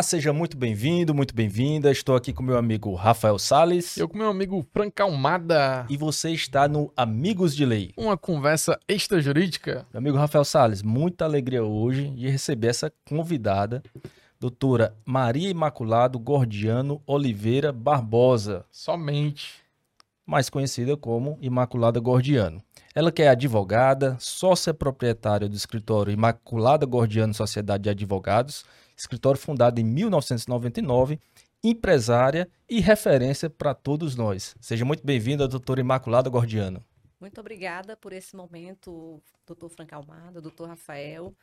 Olá, seja muito bem-vindo, muito bem-vinda. Estou aqui com meu amigo Rafael Sales. Eu com meu amigo Franca Almada. E você está no Amigos de Lei. Uma conversa extrajurídica. Meu amigo Rafael Sales, muita alegria hoje de receber essa convidada, doutora Maria Imaculado Gordiano Oliveira Barbosa. Somente. Mais conhecida como Imaculada Gordiano. Ela que é advogada, sócia proprietária do escritório Imaculada Gordiano Sociedade de Advogados, escritório fundado em 1999, empresária e referência para todos nós. Seja muito bem-vinda, doutora Imaculada Gordiano. Muito obrigada por esse momento, doutor Franca Almada, doutor Rafael.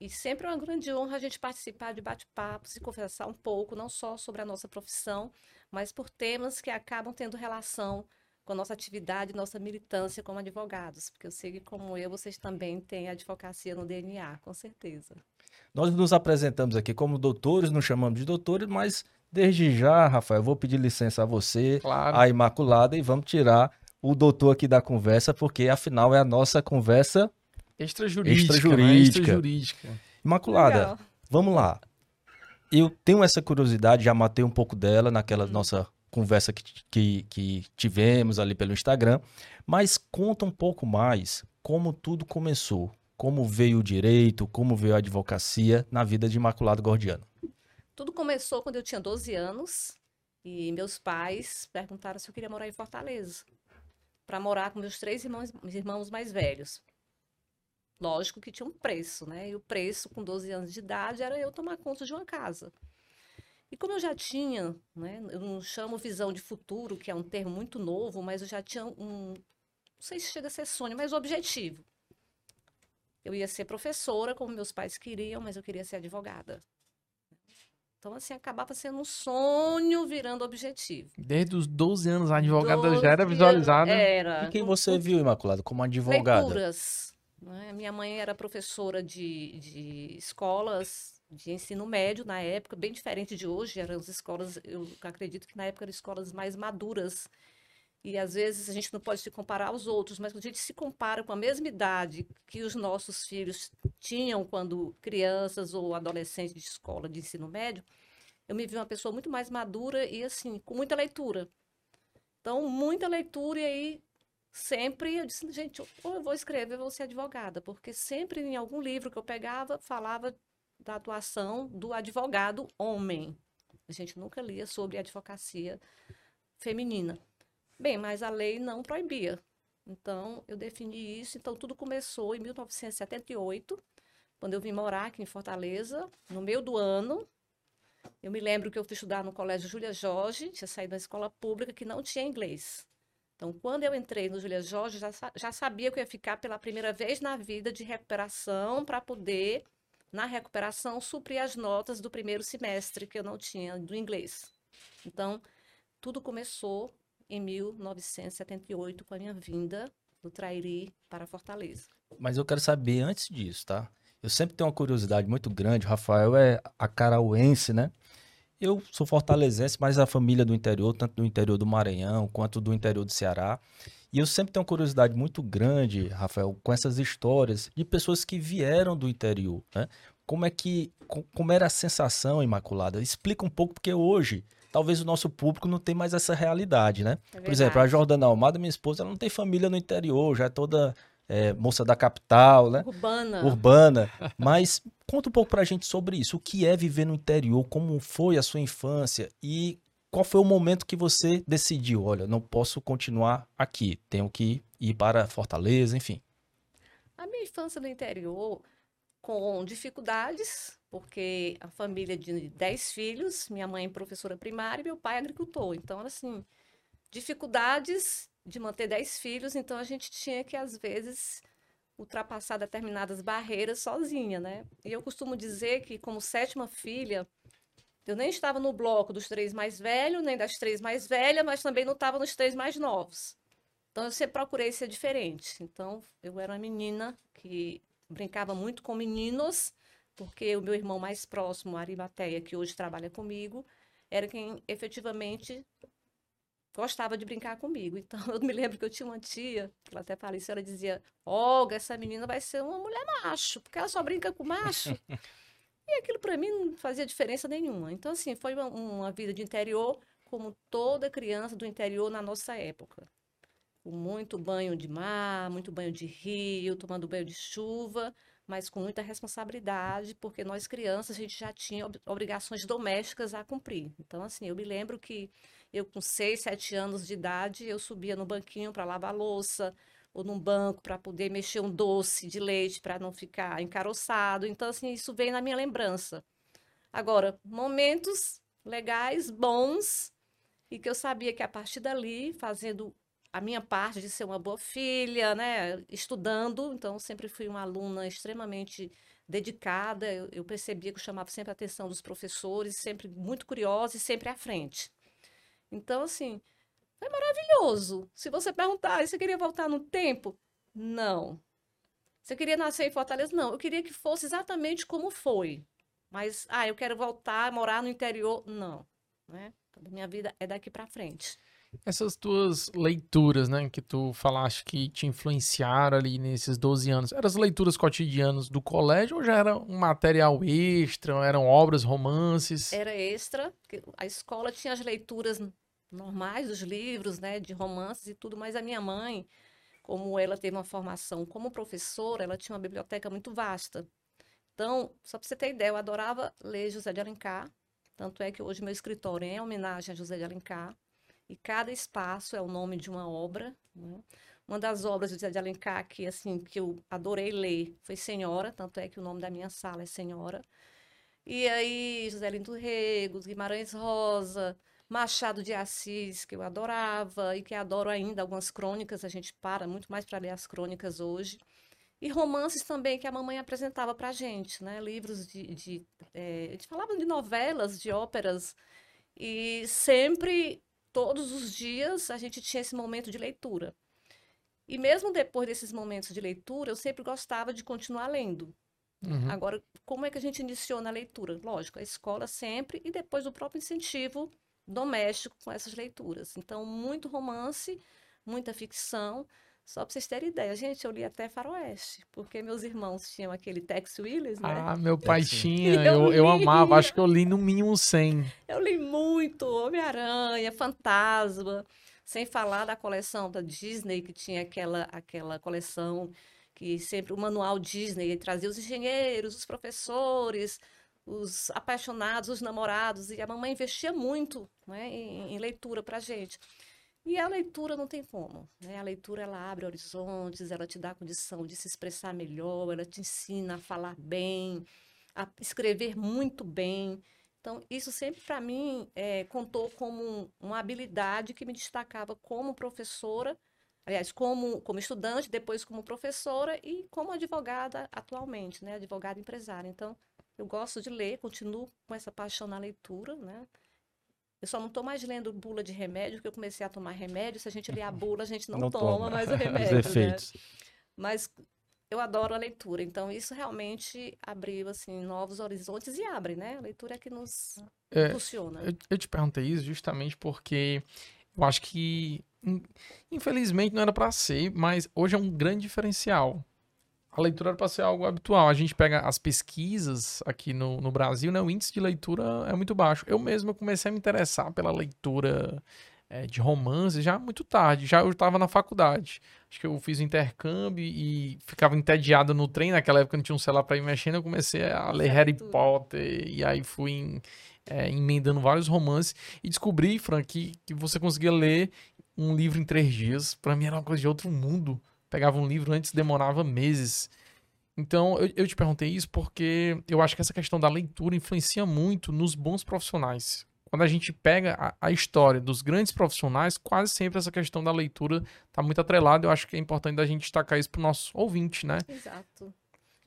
E sempre é uma grande honra a gente participar de bate-papos e conversar um pouco, não só sobre a nossa profissão, mas por temas que acabam tendo relação com a nossa atividade, nossa militância como advogados, porque eu sei que, como eu, vocês também têm advocacia no DNA, com certeza. Nós nos apresentamos aqui como doutores, nos chamamos de doutores, mas desde já, Rafael, vou pedir licença a você, claro. a Imaculada, e vamos tirar o doutor aqui da conversa, porque afinal é a nossa conversa extrajurídica. Extrajurídica. Né? extrajurídica. Imaculada, Legal. vamos lá. Eu tenho essa curiosidade, já matei um pouco dela naquela hum. nossa conversa que, que, que tivemos ali pelo Instagram, mas conta um pouco mais como tudo começou, como veio o direito, como veio a advocacia na vida de Imaculado Gordiano. Tudo começou quando eu tinha 12 anos e meus pais perguntaram se eu queria morar em Fortaleza, para morar com meus três irmãos, irmãos mais velhos. Lógico que tinha um preço, né? E o preço com 12 anos de idade era eu tomar conta de uma casa. E como eu já tinha, né, eu não chamo visão de futuro, que é um termo muito novo, mas eu já tinha um, não sei se chega a ser sonho, mas objetivo. Eu ia ser professora, como meus pais queriam, mas eu queria ser advogada. Então, assim, acabava sendo um sonho virando objetivo. Desde os 12 anos, a advogada já era visualizada. Era. E quem você viu, Imaculada, como advogada? Leituras. Né? Minha mãe era professora de, de escolas de ensino médio na época, bem diferente de hoje, eram as escolas, eu acredito que na época eram escolas mais maduras. E às vezes a gente não pode se comparar aos outros, mas quando a gente se compara com a mesma idade que os nossos filhos tinham quando crianças ou adolescentes de escola de ensino médio, eu me vi uma pessoa muito mais madura e assim, com muita leitura. Então, muita leitura e aí sempre eu disse, gente, ou eu vou escrever, eu vou ser advogada, porque sempre em algum livro que eu pegava falava da atuação do advogado homem. A gente nunca lia sobre advocacia feminina. Bem, mas a lei não proibia. Então, eu defini isso. Então, tudo começou em 1978, quando eu vim morar aqui em Fortaleza, no meio do ano. Eu me lembro que eu fui estudar no Colégio Júlia Jorge, tinha saído da escola pública que não tinha inglês. Então, quando eu entrei no Júlia Jorge, já, já sabia que eu ia ficar pela primeira vez na vida de recuperação para poder na recuperação, suprir as notas do primeiro semestre que eu não tinha do inglês. Então, tudo começou em 1978 com a minha vinda do Trairi para Fortaleza. Mas eu quero saber antes disso, tá? Eu sempre tenho uma curiosidade muito grande. O Rafael é acarauense, né? Eu sou fortalezense, mas a família do interior, tanto do interior do Maranhão quanto do interior do Ceará. E eu sempre tenho uma curiosidade muito grande, Rafael, com essas histórias de pessoas que vieram do interior, né? Como é que, como era a sensação, Imaculada? Explica um pouco, porque hoje, talvez o nosso público não tem mais essa realidade, né? É Por exemplo, a Jordana Almada, minha esposa, ela não tem família no interior, já é toda é, moça da capital, né? Urbana. Urbana. Mas conta um pouco pra gente sobre isso. O que é viver no interior? Como foi a sua infância? E qual foi o momento que você decidiu, olha, não posso continuar aqui, tenho que ir para Fortaleza, enfim? A minha infância no interior, com dificuldades, porque a família de 10 filhos, minha mãe professora primária e meu pai agricultor. Então, assim, dificuldades de manter 10 filhos, então a gente tinha que, às vezes, ultrapassar determinadas barreiras sozinha, né? E eu costumo dizer que, como sétima filha, eu nem estava no bloco dos três mais velhos, nem das três mais velhas, mas também não estava nos três mais novos. Então eu sempre procurei ser diferente. Então eu era uma menina que brincava muito com meninos, porque o meu irmão mais próximo, Arimateia, que hoje trabalha comigo, era quem efetivamente gostava de brincar comigo. Então, eu me lembro que eu tinha uma tia, que ela até faleceu, ela dizia, Olga, essa menina vai ser uma mulher macho, porque ela só brinca com macho. E aquilo para mim não fazia diferença nenhuma. Então, assim, foi uma, uma vida de interior, como toda criança do interior na nossa época. Com muito banho de mar, muito banho de rio, tomando banho de chuva, mas com muita responsabilidade, porque nós crianças a gente já tinha obrigações domésticas a cumprir. Então, assim, eu me lembro que eu com seis, sete anos de idade, eu subia no banquinho para lavar louça, ou num banco para poder mexer um doce de leite para não ficar encaroçado. Então, assim, isso vem na minha lembrança. Agora, momentos legais, bons, e que eu sabia que a partir dali, fazendo a minha parte de ser uma boa filha, né, estudando, então sempre fui uma aluna extremamente dedicada, eu, eu percebia que eu chamava sempre a atenção dos professores, sempre muito curiosa e sempre à frente. Então, assim, foi maravilhoso. Se você perguntar, você queria voltar no tempo? Não. Você queria nascer em Fortaleza? Não. Eu queria que fosse exatamente como foi. Mas, ah, eu quero voltar morar no interior? Não. Né? Minha vida é daqui para frente. Essas tuas leituras, né, que tu falaste que te influenciaram ali nesses 12 anos, eram as leituras cotidianas do colégio ou já era um material extra, eram obras, romances? Era extra, a escola tinha as leituras normais, os livros, né, de romances e tudo, mas a minha mãe, como ela teve uma formação como professora, ela tinha uma biblioteca muito vasta. Então, só para você ter ideia, eu adorava ler José de Alencar, tanto é que hoje meu escritório é em homenagem a José de Alencar, e cada espaço é o nome de uma obra. Né? Uma das obras de Alencar que, assim, que eu adorei ler foi Senhora, tanto é que o nome da minha sala é Senhora. E aí, José Lindo Rego, Guimarães Rosa, Machado de Assis, que eu adorava e que adoro ainda, algumas crônicas, a gente para muito mais para ler as crônicas hoje. E romances também que a mamãe apresentava para a gente, né? Livros de, de é, a gente falava de novelas, de óperas, e sempre, todos os dias, a gente tinha esse momento de leitura. E mesmo depois desses momentos de leitura, eu sempre gostava de continuar lendo. Uhum. Agora, como é que a gente iniciou na leitura? Lógico, a escola sempre e depois o próprio incentivo doméstico com essas leituras. Então, muito romance, muita ficção. Só para vocês terem ideia, gente, eu li até Faroeste, porque meus irmãos tinham aquele Tex Willis, né? Ah, meu pai tinha, eu, eu, eu, amava, acho que eu li no mínimo 100. Eu li muito, Homem-Aranha, Fantasma, sem falar da coleção da Disney, que tinha aquela, aquela coleção que sempre, o manual Disney, trazia os engenheiros, os professores, os apaixonados, os namorados, e a mamãe investia muito né, em, em leitura para a gente. E a leitura não tem como, né? A leitura ela abre horizontes, ela te dá a condição de se expressar melhor, ela te ensina a falar bem, a escrever muito bem. Então, isso sempre para mim é, contou como uma habilidade que me destacava como professora, aliás, como, como estudante, depois como professora e como advogada atualmente, né? Advogada empresária. Então, eu gosto de ler, continuo com essa paixão na leitura, né? Eu só não estou mais lendo bula de remédio, porque eu comecei a tomar remédio. Se a gente ler a bula, a gente não, não toma, toma mais o remédio. Os né? efeitos. Né? Mas eu adoro a leitura, então isso realmente abriu assim novos horizontes e abre, né? A leitura é que nos é, funciona. Eu, eu, te perguntei isso justamente porque eu acho que infelizmente não era para ser, mas hoje é um grande diferencial a leitura era para ser algo habitual. A gente pega as pesquisas aqui no, no Brasil, né? O índice de leitura é muito baixo. Eu mesmo comecei a me interessar pela leitura é, de romances já muito tarde. Já eu estava na faculdade. Acho que eu fiz intercâmbio e ficava entediado no trem. Naquela época não tinha um celular para ir mexendo. Eu comecei a ler Harry Potter e aí fui em, é, emendando vários romances e descobri, Frank, que, que você conseguia ler um livro em três dias. Para mim era uma coisa de outro mundo pegava um livro antes demorava meses. Então, eu, eu, te perguntei isso porque eu acho que essa questão da leitura influencia muito nos bons profissionais. Quando a gente pega a, a história dos grandes profissionais, quase sempre essa questão da leitura está muito atrelada. Eu acho que é importante a gente destacar isso para o nosso ouvinte, né? Exato.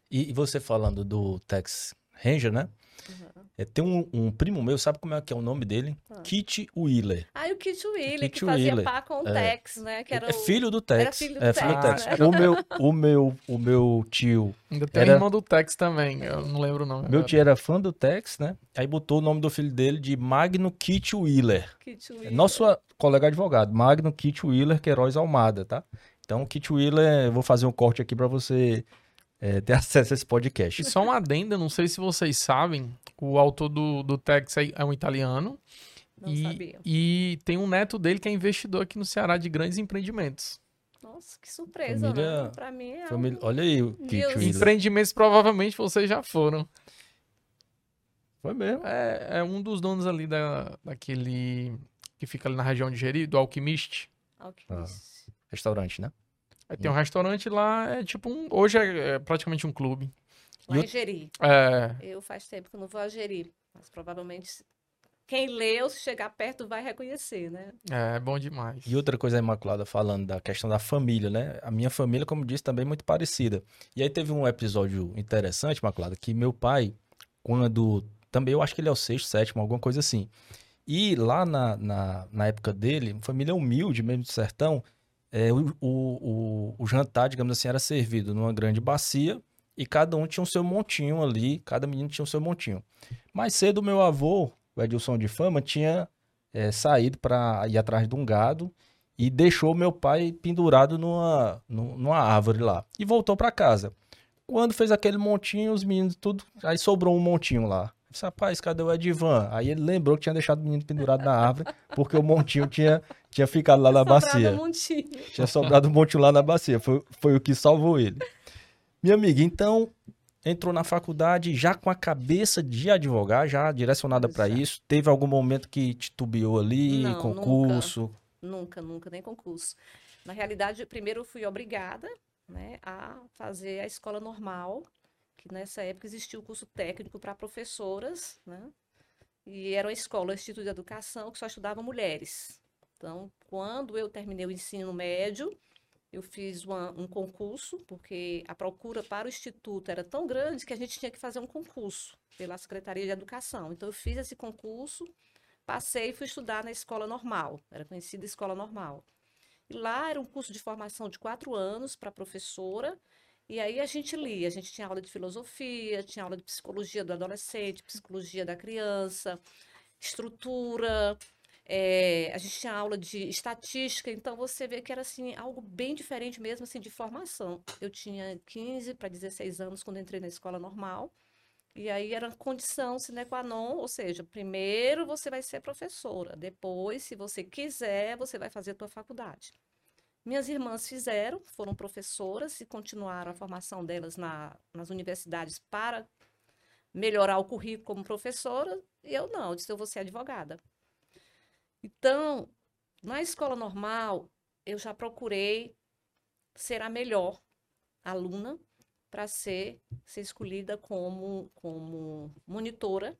E, e, você falando do Tex Ranger, né? Uhum. É, tem um, um, primo meu, sabe como é que é o nome dele? Ah. Kit Wheeler. Ah, o Kit Wheeler, Kit que fazia Wheeler. par com o é. Tex, né? Que era é filho do Tex. Era filho do é, Tex. Filho do Tex. Ah, o, meu, o, meu, o meu tio. Ainda tem era... irmão do Tex também, eu não lembro o nome. Meu agora. tio era fã do Tex, né? Aí botou o nome do filho dele de Magno Kit Wheeler. Kit Wheeler. Nosso colega advogado, Magno Kit Wheeler Queiroz Almada, tá? Então, Kit Wheeler, eu vou fazer um corte aqui para você é, ter acesso a esse E podcast. só uma adenda, não sei se vocês sabem, o autor do, do Tex é um italiano. Não e, sabia. e tem um neto dele que é investidor aqui no Ceará de grandes empreendimentos. Nossa, que surpresa, Família- né? Pra mim é Família- algo... Olha aí o. Wheeler. Empreendimentos provavelmente vocês já foram. Foi mesmo. É, é um dos donos ali da, daquele que fica ali na região de Jeri, do Alquimiste. alquimista. Restaurante, né? Aí tem um restaurante lá, é tipo um. Hoje é, é praticamente um clube. Lá em o- Jeri. É, Eu faz tempo que eu não vou a mas provavelmente quem leu, se chegar perto, vai reconhecer, né? é bom demais. E outra coisa, a Imaculada, falando da questão da família, né? A minha família, como disse, também é muito parecida. E aí teve um episódio interessante, Imaculada, que meu pai, quando. Também eu acho que ele é o sexto, sétimo, alguma coisa assim. E lá na, na, na época dele, família humilde, mesmo do sertão, é, o, o, o, jantar, digamos assim, era servido numa grande bacia e cada um tinha o seu montinho ali, cada menino tinha o seu montinho. Mais cedo, meu avô, o Edilson de Fama, tinha é, saído para ir atrás de um gado e deixou meu pai pendurado numa, nu- numa árvore lá. E voltou para casa. Quando fez aquele montinho, os meninos tudo. Aí sobrou um montinho lá. Disse, rapaz, cadê o Edivan? Aí ele lembrou que tinha deixado o menino pendurado na árvore, porque o montinho tinha, tinha ficado lá na Sobrado bacia. montinho. Tinha sobrado um montinho lá na bacia. Foi, foi o que salvou ele. Minha amiga, então entrou na faculdade já com a cabeça de advogar, já direcionada para isso. Teve algum momento que titubeou ali, Não, concurso? Nunca, nunca, nem concurso. Na realidade, primeiro eu fui obrigada, né, a fazer a escola normal, que nessa época existia o curso técnico para professoras, né? E era uma escola, um Instituto de Educação, que só estudava mulheres. Então, quando eu terminei o ensino médio, eu fiz uma- um concurso, porque a procura para o instituto era tão grande que a gente tinha que fazer um concurso pela Secretaria de Educação. Então, eu fiz esse concurso, passei e fui estudar na escola normal, era conhecida escola normal. E lá era um curso de formação de quatro anos para professora, e aí a gente lia, a gente tinha aula de filosofia, tinha aula de psicologia do adolescente, psicologia da criança, estrutura, eh, a gente tinha aula de estatística, então você vê que era assim, algo bem diferente mesmo assim de formação. Eu tinha 15 para 16 anos quando entrei na escola normal. E aí era condição sine qua non, ou seja, primeiro você vai ser professora, depois, se você quiser, você vai fazer a tua faculdade. Minhas irmãs fizeram, foram professoras e continuaram a formação delas na, nas universidades para melhorar o currículo como professora, e eu não, eu disse, eu vou ser advogada. Então, na escola normal, eu já procurei ser a melhor aluna para ser, ser escolhida como, como monitora.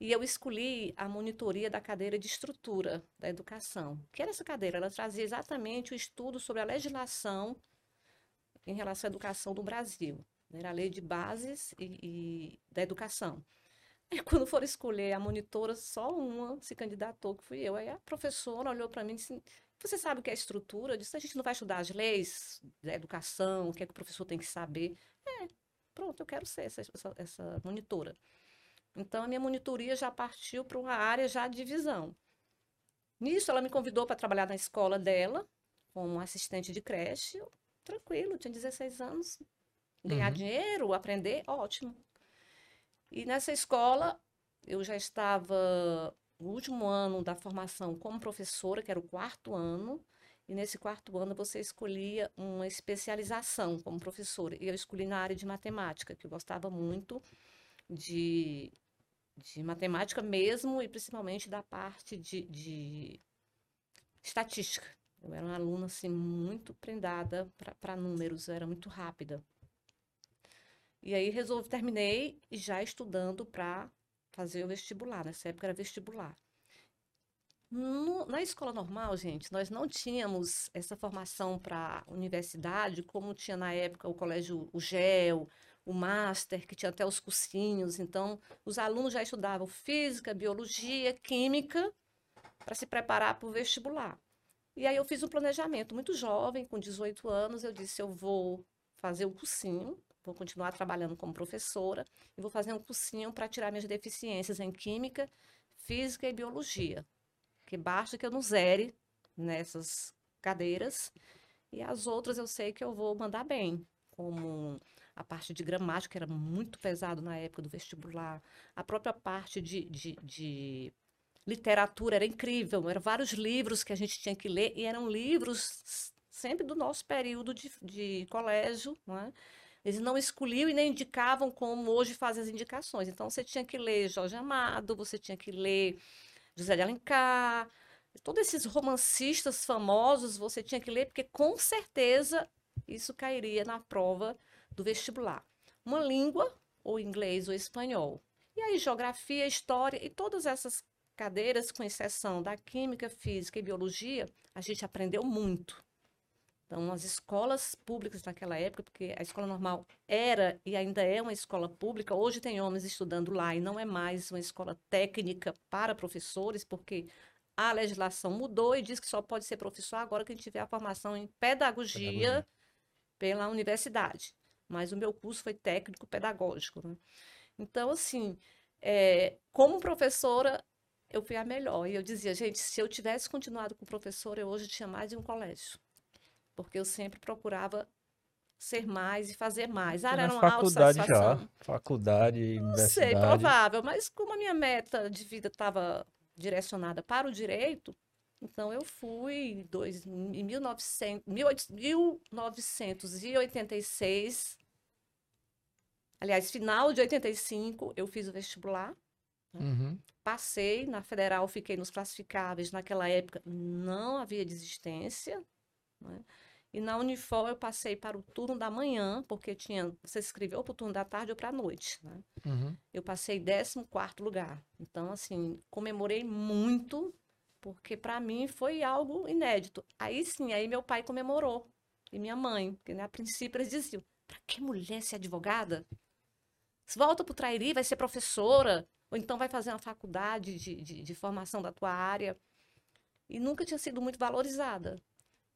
E eu escolhi a monitoria da cadeira de estrutura da educação. que era essa cadeira? Ela trazia exatamente o estudo sobre a legislação em relação à educação do Brasil. Era a lei de bases e, e da educação. E quando foram escolher a monitora, só uma se candidatou, que fui eu. Aí a professora olhou para mim e disse: Você sabe o que é estrutura? Eu disse: A gente não vai estudar as leis da educação, o que é que o professor tem que saber. É, pronto, eu quero ser essa, essa, essa monitora. Então, a minha monitoria já partiu para uma área já de visão. Nisso, ela me convidou para trabalhar na escola dela, como assistente de creche. Eu, tranquilo, tinha 16 anos. Ganhar Uhum. dinheiro, aprender, ótimo. E nessa escola, eu já estava no último ano da formação como professora, que era o quarto ano. E nesse quarto ano você escolhia uma especialização como professora. E eu escolhi na área de matemática, que eu gostava muito de, de matemática mesmo, e principalmente da parte de, de estatística. Eu era uma aluna assim, muito prendada para números, eu era muito rápida. E aí resolvi, terminei já estudando para fazer o vestibular. Nessa época era vestibular. No- na escola normal, gente, nós não tínhamos essa formação para universidade, como tinha na época o colégio, o GEL, o Master, que tinha até os cursinhos. Então, os alunos já estudavam física, biologia, química, para se preparar para o vestibular. E aí eu fiz um planejamento muito jovem, com 18 anos, eu disse, eu vou fazer o cursinho, vou continuar trabalhando como professora e vou fazer um cursinho para tirar minhas deficiências em química, física e biologia. Que basta que eu não zere nessas cadeiras e as outras eu sei que eu vou mandar bem, como a parte de gramática era muito pesado na época do vestibular, a própria parte de, de, de literatura era incrível, eram vários livros que a gente tinha que ler, e eram livros sempre do nosso período de, de colégio, não é? Eles não escolhiam e nem indicavam como hoje fazem as indicações. Então, você tinha que ler Jorge Amado, você tinha que ler José de Alencar, todos esses romancistas famosos você tinha que ler, porque com certeza isso cairia na prova do vestibular. Uma língua, ou inglês ou espanhol. E aí, geografia, história e todas essas cadeiras, com exceção da química, física e biologia, a gente aprendeu muito. Então, as escolas públicas naquela época, porque a escola normal era e ainda é uma escola pública, hoje tem homens estudando lá e não é mais uma escola técnica para professores, porque a legislação mudou e diz que só pode ser professor agora que a gente tiver a formação em pedagogia, pedagogia. Pela universidade. Mas o meu curso foi técnico pedagógico. Né? Então, assim, é, como professora, eu fui a melhor. E eu dizia, gente, se eu tivesse continuado com professora, eu hoje tinha mais de um colégio porque eu sempre procurava ser mais e fazer mais. Ah, era uma faculdade já, faculdade, Não sei, provável, mas como a minha meta de vida estava direcionada para o direito, então eu fui dois, em 1900, 1986, aliás, final de 85, eu fiz o vestibular. Né? Uhum. Passei na federal, fiquei nos classificáveis. Naquela época não havia desistência. Né? E na Unifor eu passei para o turno da manhã, porque tinha, você se inscreveu para o turno da tarde ou para a noite, né? Uhum. Eu passei 14 lugar. Então, assim, comemorei muito, porque para mim foi algo inédito. Aí sim, aí meu pai comemorou, e minha mãe, porque né, a princípio eles diziam, para que mulher ser advogada? Se volta para o Trairi, vai ser professora, ou então vai fazer uma faculdade de, de, de formação da tua área. E nunca tinha sido muito valorizada.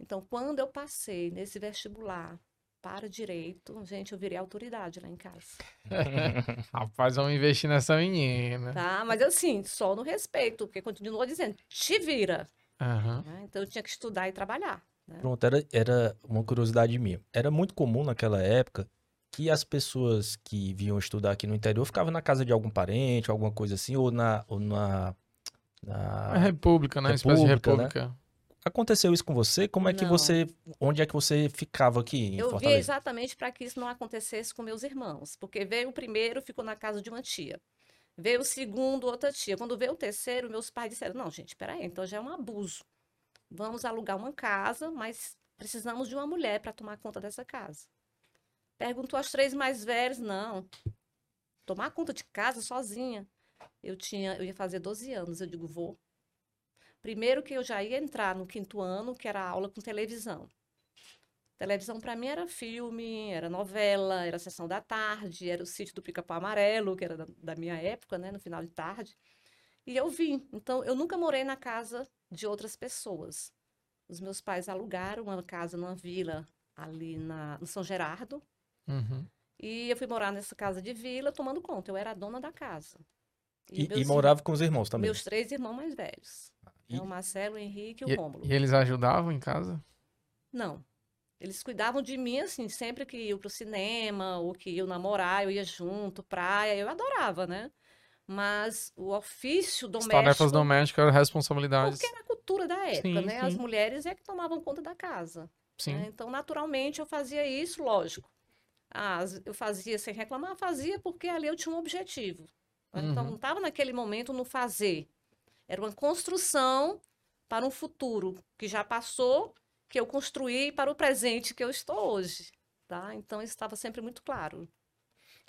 Então, quando eu passei nesse vestibular para direito, gente, eu virei autoridade lá em casa. Rapaz, vamos investir nessa menina. Tá, mas assim, só no respeito, porque continuou dizendo, te vira. Uhum. Né? Então, eu tinha que estudar e trabalhar. Né? Pronto, era, era uma curiosidade minha. Era muito comum naquela época que as pessoas que vinham estudar aqui no interior ficavam na casa de algum parente, alguma coisa assim, ou na. Ou na, na... A república, né? República, espécie de república. Né? Aconteceu isso com você? Como é que não. você. Onde é que você ficava aqui? eu Fortaleza? vi exatamente para que isso não acontecesse com meus irmãos. Porque veio o primeiro, ficou na casa de uma tia. Veio o segundo, outra tia. Quando veio o terceiro, meus pais disseram: não, gente, peraí, então já é um abuso. Vamos alugar uma casa, mas precisamos de uma mulher para tomar conta dessa casa. Perguntou às três mais velhas: não. Tomar conta de casa sozinha. Eu tinha, eu ia fazer 12 anos. Eu digo, vou. Primeiro que eu já ia entrar no quinto ano, que era aula com televisão. Televisão para mim era filme, era novela, era sessão da tarde, era o sítio do Pica-Pau Amarelo, que era da, da, minha época, né, no final de tarde. E eu vim. Então, eu nunca morei na casa de outras pessoas. Os meus pais alugaram uma casa numa vila ali na, no São Gerardo. Uhum. E eu fui morar nessa casa de vila tomando conta. Eu era a dona da casa. E, e, e morava com os irmãos também? Meus três irmãos mais velhos. E... É o Marcelo, o Henrique e o Rômulo. E eles ajudavam em casa? Não. Eles cuidavam de mim, assim, sempre que ia pro cinema, ou que ia namorar, eu ia junto, praia, eu adorava, né? Mas o ofício doméstico... As tarefas domésticas eram responsabilidades. Porque era a cultura da época, sim, né? Sim. As mulheres é que tomavam conta da casa. Sim. Né? Então, naturalmente, eu fazia isso, lógico. Ah, eu fazia sem reclamar, fazia porque ali eu tinha um objetivo. Uhum. Então, não estava naquele momento no fazer. Era uma construção para um futuro que já passou, que eu construí para o presente que eu estou hoje. Tá? Então, isso estava sempre muito claro.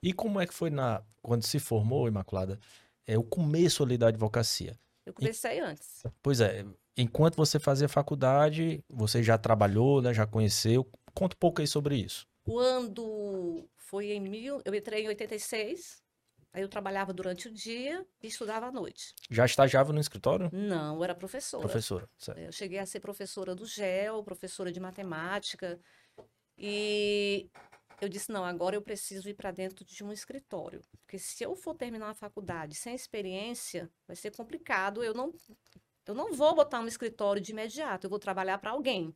E como é que foi na quando se formou, Imaculada? É o começo ali da advocacia. Eu comecei e... antes. Pois é. Enquanto você fazia faculdade, você já trabalhou, né? Já conheceu. Conta um pouco aí sobre isso. Quando foi em mil, eu entrei em 86. Aí eu trabalhava durante o dia e estudava à noite. Já estagiava no escritório? Não, eu era professora. Professora, certo. Eu cheguei a ser professora do GEL, professora de matemática. E eu disse: não, agora eu preciso ir para dentro de um escritório. Porque se eu for terminar a faculdade sem experiência, vai ser complicado. Eu não, eu não vou botar um escritório de imediato, eu vou trabalhar para alguém.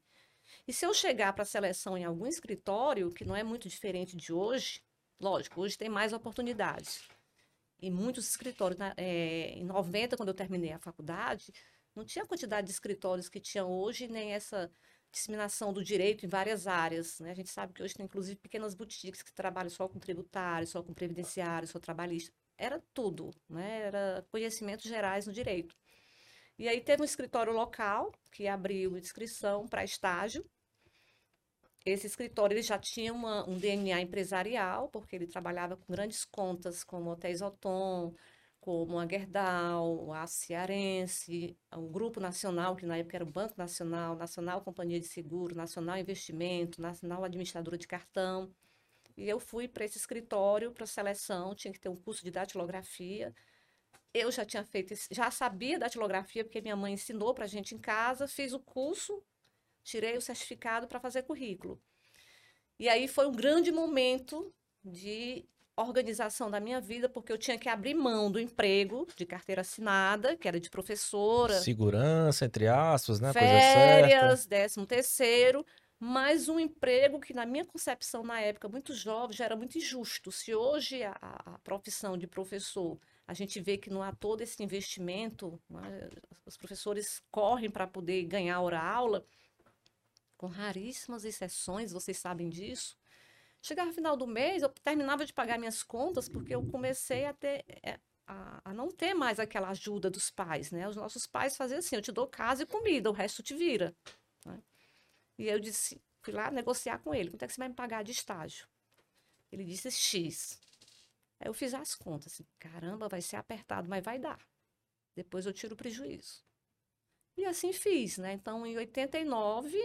E se eu chegar para a seleção em algum escritório, que não é muito diferente de hoje, Lógico, hoje tem mais oportunidades. E muitos escritórios, na- é, em 90, quando eu terminei a faculdade, não tinha a quantidade de escritórios que tinha hoje, nem essa disseminação do direito em várias áreas. né? A gente sabe que hoje tem, inclusive, pequenas boutiques que trabalham só com tributário, só com previdenciário, só trabalhista. Era tudo, né? Era conhecimentos gerais no direito. E aí teve um escritório local que abriu inscrição para estágio. Esse escritório ele já tinha uma- um DNA empresarial, porque ele trabalhava com grandes contas como Hotéis Otom, como a Gerdau, a Cearense, o Grupo Nacional, que na época era o Banco Nacional, Nacional Companhia de Seguro, Nacional Investimento, Nacional Administradora de Cartão. E eu fui para esse escritório para seleção, tinha que ter um curso de datilografia. Eu já tinha feito, já sabia datilografia, porque minha mãe ensinou para a gente em casa, fiz o curso, tirei o certificado para fazer currículo. E aí foi um grande momento de organização da minha vida, porque eu tinha que abrir mão do emprego de carteira assinada, que era de professora, Segurança, entre aspas, né? Férias, décimo terceiro, mas um emprego que, na minha concepção, na época, muito jovem, já era muito injusto. Se hoje a, a- profissão de professor, a gente vê que não há todo esse investimento, né, os professores correm para poder ganhar hora-aula, com raríssimas exceções, vocês sabem disso. Chegava no final do mês, eu terminava de pagar minhas contas, porque eu comecei a ter, é, a, a não ter mais aquela ajuda dos pais, né? Os nossos pais faziam assim, eu te dou casa e comida, o resto te vira. né? E eu disse, fui lá negociar com ele, quanto é que você vai me pagar de estágio? Ele disse X. Aí eu fiz as contas, assim, caramba, vai ser apertado, mas vai dar. Depois eu tiro o prejuízo. E assim fiz, né? Então, em 89,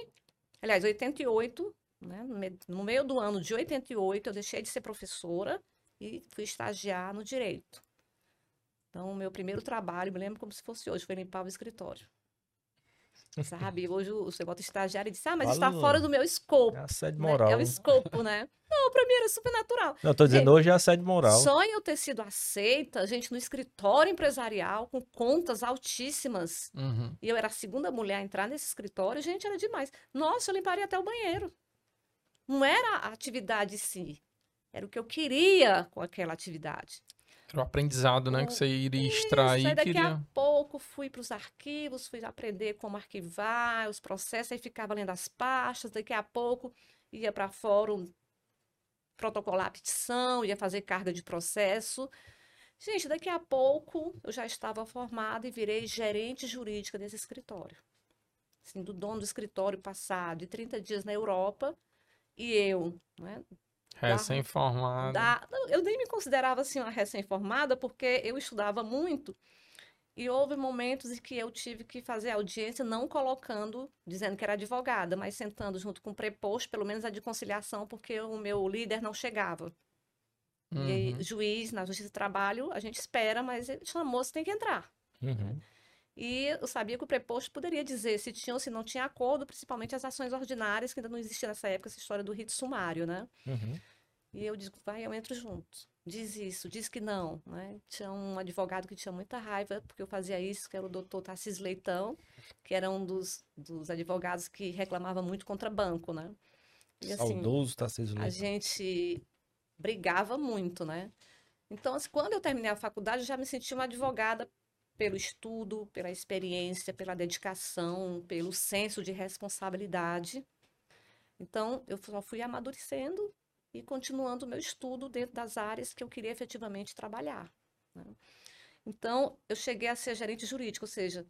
aliás, 88, né? No me- No meio do ano de 88, eu deixei de ser professora e fui estagiar no direito. Então, o meu primeiro trabalho, me lembro como se fosse hoje, foi limpar o escritório. Sabe? Hoje o- você bota estagiário e diz, ah, mas está Fala- fora do meu escopo. É assédio né? moral. É o escopo, né? Não, pra mim era super natural. Não, eu tô dizendo hoje é assédio moral. Só em eu ter sido aceita, gente, no escritório empresarial, com contas altíssimas, Uhum. e eu era a segunda mulher a entrar nesse escritório, gente, era demais. Nossa, eu limparia até o banheiro. Não era a atividade em si, era o que eu queria com aquela atividade. Era o aprendizado, né? Que você iria Isso, extrair. aí daqui queria... a pouco fui para os arquivos, fui aprender como arquivar os processos, aí ficava lendo as pastas, daqui a pouco ia para fórum protocolar a petição, ia fazer carga de processo. Gente, daqui a pouco eu já estava formada e virei gerente jurídica desse escritório. Assim, do dono do escritório passar de 30 dias na Europa e eu, né, Recém-formado. da- não, Eu nem me considerava assim uma recém-formada, porque eu estudava muito e houve momentos em que eu tive que fazer audiência não colocando, dizendo que era advogada, mas sentando junto com o preposto, pelo menos a de conciliação, porque o meu líder não chegava. E Uhum. juiz, na Justiça do Trabalho, a gente espera, mas ele chamou, você tem que entrar. Uhum. E eu sabia que o preposto poderia dizer se tinha ou se não tinha acordo, principalmente as ações ordinárias, que ainda não existia nessa época essa história do rito sumário, né? Uhum. E eu digo, vai, eu entro junto. Diz isso, diz que não, né? Tinha um advogado que tinha muita raiva porque eu fazia isso, que era o doutor Tarcísio Leitão, que era um dos, dos advogados que reclamava muito contra banco, né? E assim, Saudoso Tarcísio a Leitão. gente brigava muito, né? Então, assim, quando eu terminei a faculdade, eu já me senti uma advogada pelo estudo, pela experiência, pela dedicação, pelo senso de responsabilidade. Então, eu só fui amadurecendo e continuando o meu estudo dentro das áreas que eu queria efetivamente trabalhar. né? Então, eu cheguei a ser gerente jurídico, ou seja,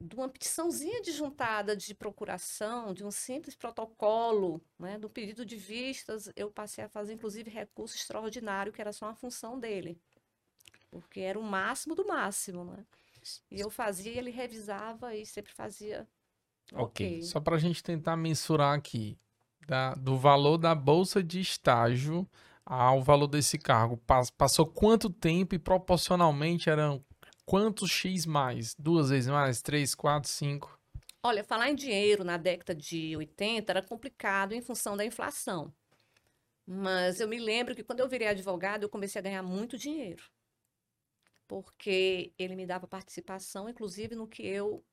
de uma petiçãozinha de juntada de procuração, de um simples protocolo, né, do pedido de vistas, eu passei a fazer, inclusive, recurso extraordinário, que era só uma função dele, porque era o máximo do máximo, né? E eu fazia, ele revisava e sempre fazia. Ok. Só para a gente tentar mensurar aqui, da- do valor da bolsa de estágio ao valor desse cargo. Pas- Passou quanto tempo e proporcionalmente eram quantos X mais? Duas vezes mais? Três, quatro, cinco? Olha, falar em dinheiro na década de 80 era complicado em função da inflação. Mas eu me lembro que quando eu virei advogado, eu comecei a ganhar muito dinheiro. Porque ele me dava participação, inclusive, no que eu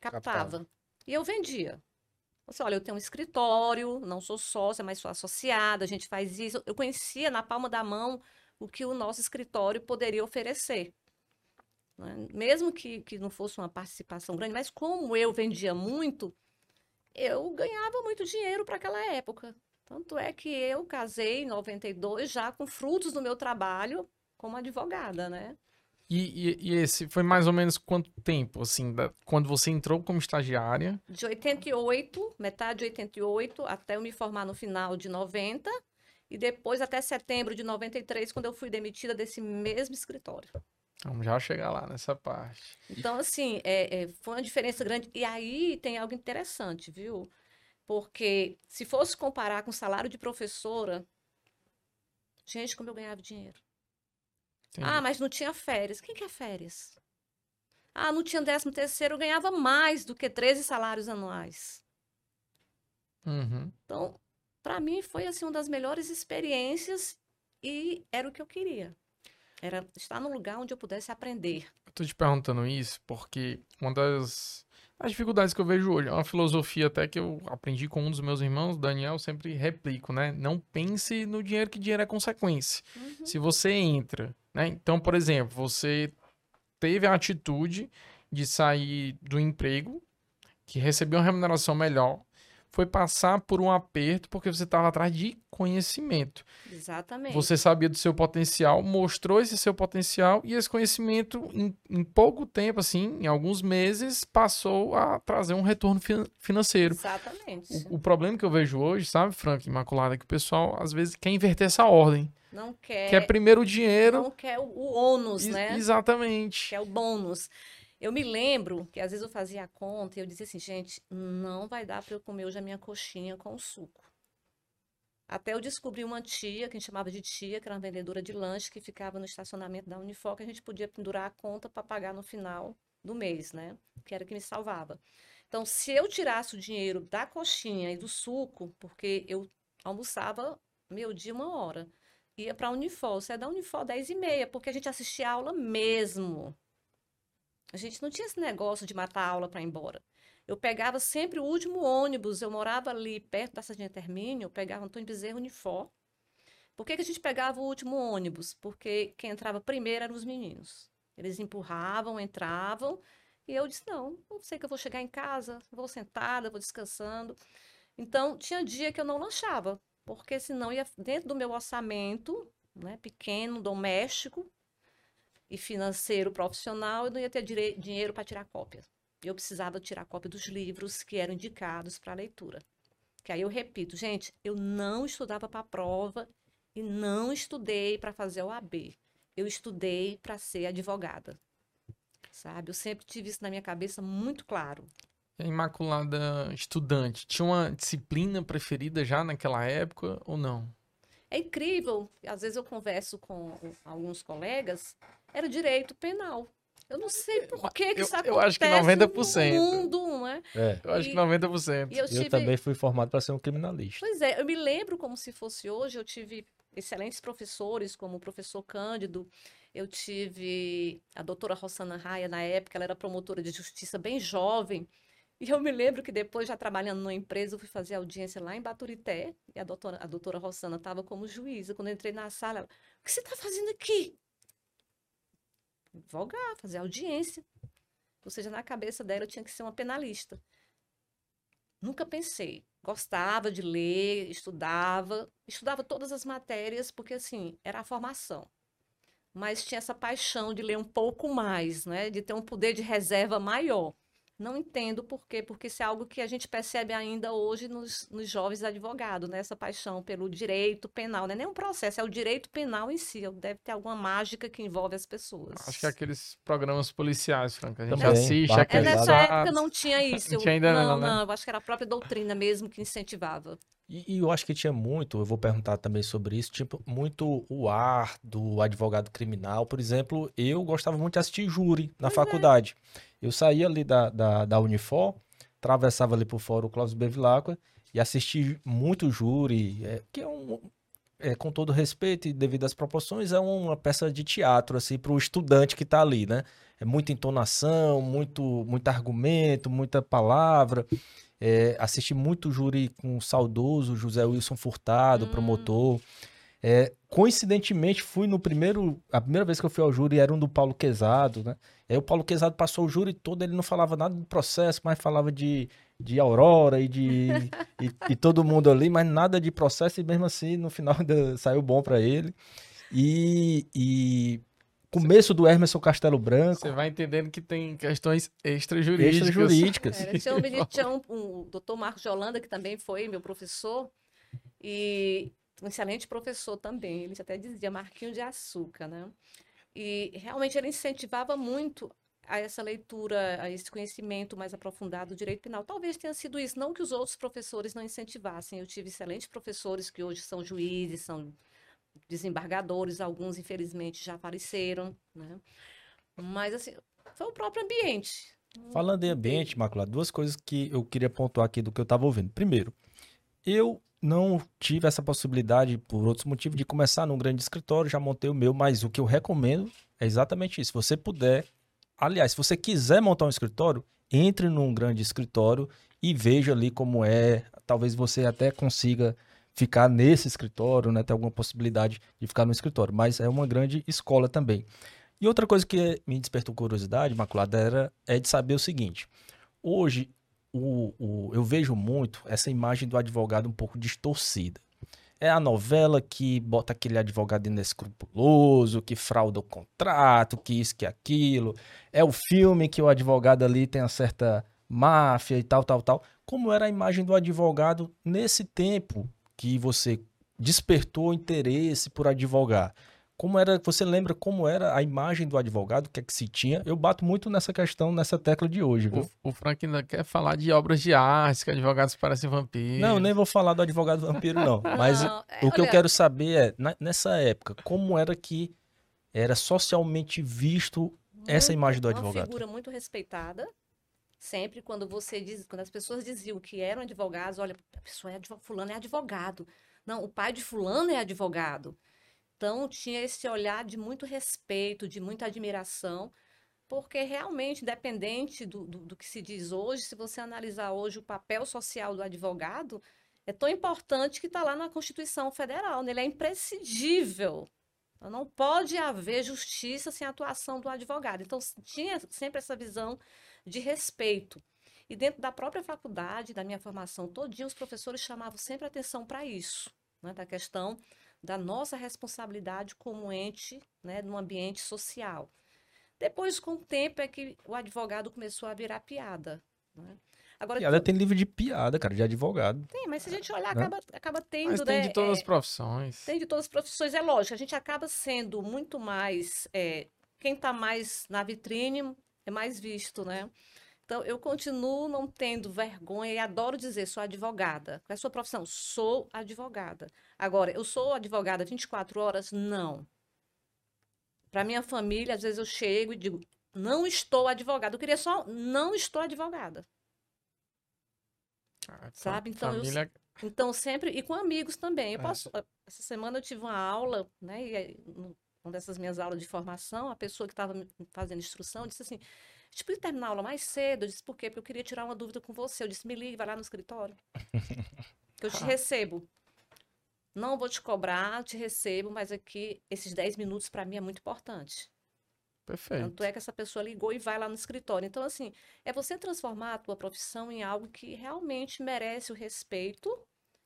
captava. Captava. E eu vendia. Assim, olha, eu tenho um escritório, não sou sócia, mas sou associada, a gente faz isso. Eu conhecia na palma da mão o que o nosso escritório poderia oferecer. Né? Mesmo que, que não fosse uma participação grande, mas como eu vendia muito, eu ganhava muito dinheiro para aquela época. Tanto é que eu casei em 92 já com frutos do meu trabalho como advogada, né? E, e, e, esse foi mais ou menos quanto tempo, assim, da, quando você entrou como estagiária? De 88, metade de 88, até eu me formar no final de 90, e depois até setembro de 93, quando eu fui demitida desse mesmo escritório. Vamos já chegar lá nessa parte. Então, assim, é, é, foi uma diferença grande. E aí tem algo interessante, viu? Porque se fosse comparar com o salário de professora, gente, como eu ganhava dinheiro. Entendi. Ah, mas não tinha férias. Quem quer férias? Ah, não tinha décimo terceiro, eu ganhava mais do que 13 salários anuais. Uhum. Então, para mim foi assim uma das melhores experiências e era o que eu queria. Era estar no lugar onde eu pudesse aprender. Eu tô te perguntando isso porque uma das as dificuldades que eu vejo hoje é uma filosofia até que eu aprendi com um dos meus irmãos, Daniel, sempre replico, né? Não pense no dinheiro que dinheiro é consequência. Uhum. Se você entra né? Então, por exemplo, você teve a atitude de sair do emprego, que recebeu uma remuneração melhor, foi passar por um aperto porque você estava atrás de conhecimento. Exatamente. Você sabia do seu potencial, mostrou esse seu potencial e esse conhecimento, em, em pouco tempo, assim, em alguns meses, passou a trazer um retorno fi financeiro. Exatamente. O, o, problema que eu vejo hoje, sabe, Frank Imaculada, é que o pessoal às vezes quer inverter essa ordem. Não quer. Quer primeiro o dinheiro. Não quer o, o ônus, né? Exatamente. Quer o bônus. Eu me lembro que às vezes eu fazia a conta e eu dizia assim, gente, não vai dar para eu comer hoje a minha coxinha com suco. Até eu descobri uma tia, que a gente chamava de tia, que era uma vendedora de lanche, que ficava no estacionamento da Unifor, que a gente podia pendurar a conta para pagar no final do mês, né? Que era que me salvava. Então, se eu tirasse o dinheiro da coxinha e do suco, porque eu almoçava meu dia uma hora, ia para a Unifor, você é da Unifor 10 e meia, porque a gente assistia aula mesmo. A gente não tinha esse negócio de matar a aula para ir embora. Eu pegava sempre o último ônibus, eu morava ali perto da Sardinha Termínio, eu pegava Antônio Bezerra Unifor. Por que, que a gente pegava o último ônibus? Porque quem entrava primeiro eram os meninos. Eles empurravam, entravam, e eu disse, não, não sei que eu vou chegar em casa, vou sentada, vou descansando. Então, tinha dia que eu não lanchava, porque senão ia dentro do meu orçamento, né, pequeno, doméstico, e financeiro profissional, eu não ia ter dinheiro para tirar cópia. Eu precisava tirar cópia dos livros que eram indicados para leitura. Que aí eu repito, gente, eu não estudava para a prova e não estudei para fazer o AB. Eu estudei para ser advogada. Sabe? Eu sempre tive isso na minha cabeça muito claro. A Imaculada estudante, tinha uma disciplina preferida já naquela época ou não? É incrível, às vezes eu converso com alguns colegas era direito penal. Eu não sei por que, que eu, isso acontece eu acho que 90%. no mundo, né? É. Eu acho e, que 90%. Eu, tive... eu também fui formado para ser um criminalista. Pois é, eu me lembro como se fosse hoje, eu tive excelentes professores, como o professor Cândido, eu tive a doutora Rossana Raia, na época, ela era promotora de justiça bem jovem, e eu me lembro que depois, já trabalhando numa empresa, eu fui fazer audiência lá em Baturité, e a doutora, a doutora Rossana estava como juíza. Quando eu entrei na sala, ela, o que você está fazendo aqui? Advogar, fazer audiência. Ou seja, na cabeça dela eu tinha que ser uma penalista. Nunca pensei. Gostava de ler, estudava, estudava todas as matérias, porque assim, era a formação. Mas tinha essa paixão de ler um pouco mais, né? De ter um poder de reserva maior. Não entendo por quê, porque isso é algo que a gente percebe ainda hoje nos, nos jovens advogados, né? Essa paixão pelo direito penal. Não é nem um processo, é o direito penal em si. Deve ter alguma mágica que envolve as pessoas. Acho que é aqueles programas policiais, Franca. A gente Também, assiste. É, nessa época não tinha isso. Não, tinha ainda não, não, né? não, eu acho que era a própria doutrina mesmo que incentivava. E, e, eu acho que tinha muito, eu vou perguntar também sobre isso, tipo, muito o ar do advogado criminal. Por exemplo, eu gostava muito de assistir júri na pois é. faculdade. É. Eu saía ali da, da, da Unifor, atravessava ali por fora o Cláudio Bevilacqua e assisti muito júri, é, que é um, é, com todo respeito e devido às proporções, é uma peça de teatro, assim, para o estudante que está ali, né? É muita entonação, muito, muito argumento, muita palavra. É, assisti muito júri com o saudoso José Wilson Furtado, Hum. promotor. É, coincidentemente, fui no primeiro. A primeira vez que eu fui ao júri era um do Paulo Quezado, né? Aí o Paulo Quezado passou o júri todo, ele não falava nada do processo, mas falava de, de Aurora e de. e, e todo mundo ali, mas nada de processo, e mesmo assim, no final ainda saiu bom pra ele. E. e começo do Hermeson Castelo Branco. Você vai entendendo que tem questões extrajurídicas. Extrajurídicas. Era, tinha um tinha um, um- o doutor Marcos de Holanda, que também foi meu professor, e um excelente professor também. Ele até dizia Marquinho de Açúcar, né? E realmente ele incentivava muito a essa leitura, a esse conhecimento mais aprofundado do direito penal. Talvez tenha sido isso, não que os outros professores não incentivassem. Eu tive excelentes professores que hoje são juízes, são desembargadores, alguns infelizmente já faleceram, né? Mas assim, foi o próprio ambiente. Falando em ambiente, Maculado, duas coisas que eu queria pontuar aqui do que eu estava ouvindo. Primeiro, eu não tive essa possibilidade, por outros motivos, de começar num grande escritório, já montei o meu, mas o que eu recomendo é exatamente isso. Se você puder, aliás, se você quiser montar um escritório, entre num grande escritório e veja ali como é. Talvez você até consiga ficar nesse escritório, né? Ter alguma possibilidade de ficar no escritório, mas é uma grande escola também. E outra coisa que me despertou curiosidade, Maculada, era, é de saber o seguinte. Hoje, o, o- eu vejo muito essa imagem do advogado um pouco distorcida. É a novela que bota aquele advogado inescrupuloso, que frauda o contrato, que isso, que aquilo. É o filme que o advogado ali tem uma certa máfia e tal, tal, tal. Como era a imagem do advogado nesse tempo que você despertou interesse por advogar? Como era, você lembra como era a imagem do advogado, o que é que se tinha? Eu bato muito nessa questão, nessa tecla de hoje, viu? O, o Frank ainda quer falar de obras de arte, que advogados parecem vampiros. Não, nem vou falar do advogado vampiro, não. Mas Não, é, o que eu olha, quero saber é, na- nessa época, como era que era socialmente visto essa muito- imagem do Uma advogado? figura muito respeitada. Sempre quando você diz, quando as pessoas diziam que eram advogados, olha, a pessoa é advogado, fulano é advogado. Não, o pai de fulano é advogado. Então tinha esse olhar de muito respeito, de muita admiração, porque realmente, independente do, do, do que se diz hoje, se você analisar hoje o papel social do advogado, é tão importante que está lá na Constituição Federal, né? Ele é imprescindível. Então, Não pode haver justiça sem a atuação do advogado. Então, tinha sempre essa visão de respeito. E dentro da própria faculdade, da minha formação todinha, os professores chamavam sempre atenção para isso, né? Da questão da nossa responsabilidade como ente, né? No ambiente social. Depois, com o tempo, é que o advogado começou a virar piada, né? Agora, Piada tem livro de piada, cara, de advogado. tem, mas se a gente olhar, né? acaba, acaba tendo, Mas tem né? de todas é, as profissões. tem de todas as profissões, é lógico, a gente acaba sendo muito mais. é, quem está mais na vitrine é mais visto, né? Então, eu continuo não tendo vergonha e adoro dizer, sou advogada. Qual é a sua profissão? Sou advogada. Agora, eu sou advogada 24 horas? Não. Para minha família, às vezes eu chego e digo, não estou advogada. Eu queria só, não estou advogada. Ah, Sabe? Então, eu família... Então, sempre, e com amigos também. Eu É. posso, eh, essa semana eu tive uma aula, né? E uma dessas minhas aulas de formação, a pessoa que estava fazendo instrução disse assim: a gente podia terminar a aula mais cedo? Eu disse, por quê? Porque eu queria tirar uma dúvida com você. Eu disse, me ligue, vai lá no escritório. Que eu te recebo. Não vou te cobrar, te recebo, mas aqui, esses 10 minutos para mim é muito importante. Perfeito. Tanto é que essa pessoa ligou e vai lá no escritório. Então, assim, é você transformar a tua profissão em algo que realmente merece o respeito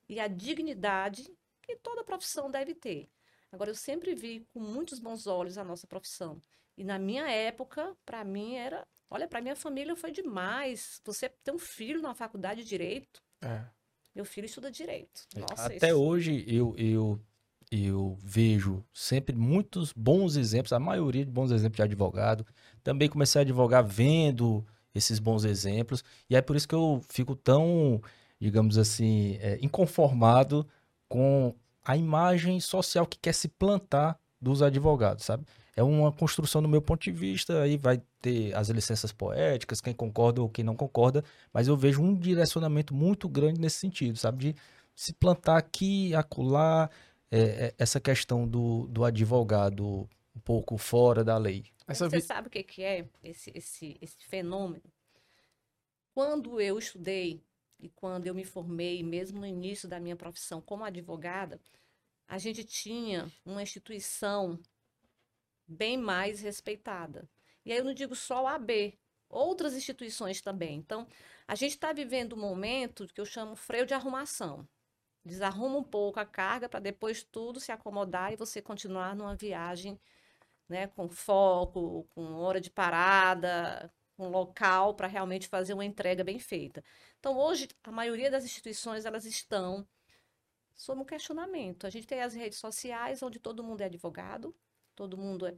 e a dignidade que toda profissão deve ter. Agora, eu sempre vi com muitos bons olhos a nossa profissão. E na minha época, para mim era, olha, para minha família foi demais. Você ter um filho na faculdade de direito, É. meu filho estuda direito. Nossa, Até isso- hoje eu, eu, eu vejo sempre muitos bons exemplos, a maioria de bons exemplos de advogado. Também comecei a advogar vendo esses bons exemplos. E é por isso que eu fico tão, digamos assim, é, inconformado com a imagem social que quer se plantar dos advogados, sabe? É uma construção do meu ponto de vista, aí vai ter as licenças poéticas, quem concorda ou quem não concorda, mas eu vejo um direcionamento muito grande nesse sentido, sabe? De se plantar aqui, acolá, é, é, essa questão do, do advogado um pouco fora da lei. Essa Você vi... sabe o que que é esse, esse, esse fenômeno? Quando eu estudei, e quando eu me formei, mesmo no início da minha profissão como advogada, a gente tinha uma instituição bem mais respeitada. E aí eu não digo só o AB, outras instituições também. Então, a gente está vivendo um momento que eu chamo freio de arrumação. Desarruma um pouco a carga para depois tudo se acomodar e você continuar numa viagem né, com foco, com hora de parada, com local para realmente fazer uma entrega bem feita. Então, hoje, a maioria das instituições elas estão sob um questionamento. A gente tem as redes sociais, onde todo mundo é advogado, todo mundo é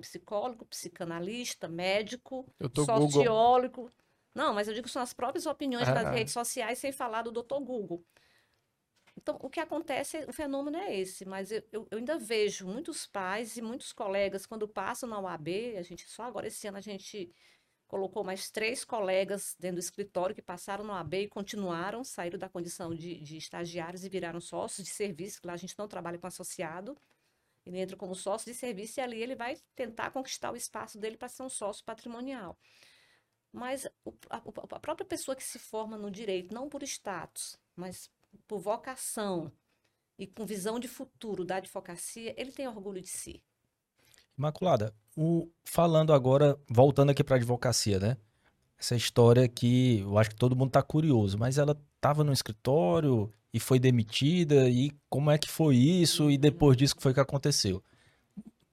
psicólogo, psicanalista, médico, sociólogo. Google. Não, mas eu digo que são as próprias opiniões ah. das redes sociais, sem falar do doutor Google. Então, o que acontece, o fenômeno é esse, mas eu, eu, eu, ainda vejo muitos pais e muitos colegas, quando passam na UAB, a gente só agora esse ano a gente colocou mais três colegas dentro do escritório que passaram no AB e continuaram, saíram da condição de, de estagiários e viraram sócios de serviço, que lá a gente não trabalha com associado. Ele entra como sócio de serviço e ali ele vai tentar conquistar o espaço dele para ser um sócio patrimonial. Mas o, a, a própria pessoa que se forma no direito, não por status, mas por vocação e com visão de futuro da advocacia, ele tem orgulho de si. Imaculada, o, falando agora, voltando aqui para a advocacia, né? Essa história que eu acho que todo mundo está curioso, mas ela estava no escritório e foi demitida, e como é que foi isso, e depois disso, que foi que aconteceu?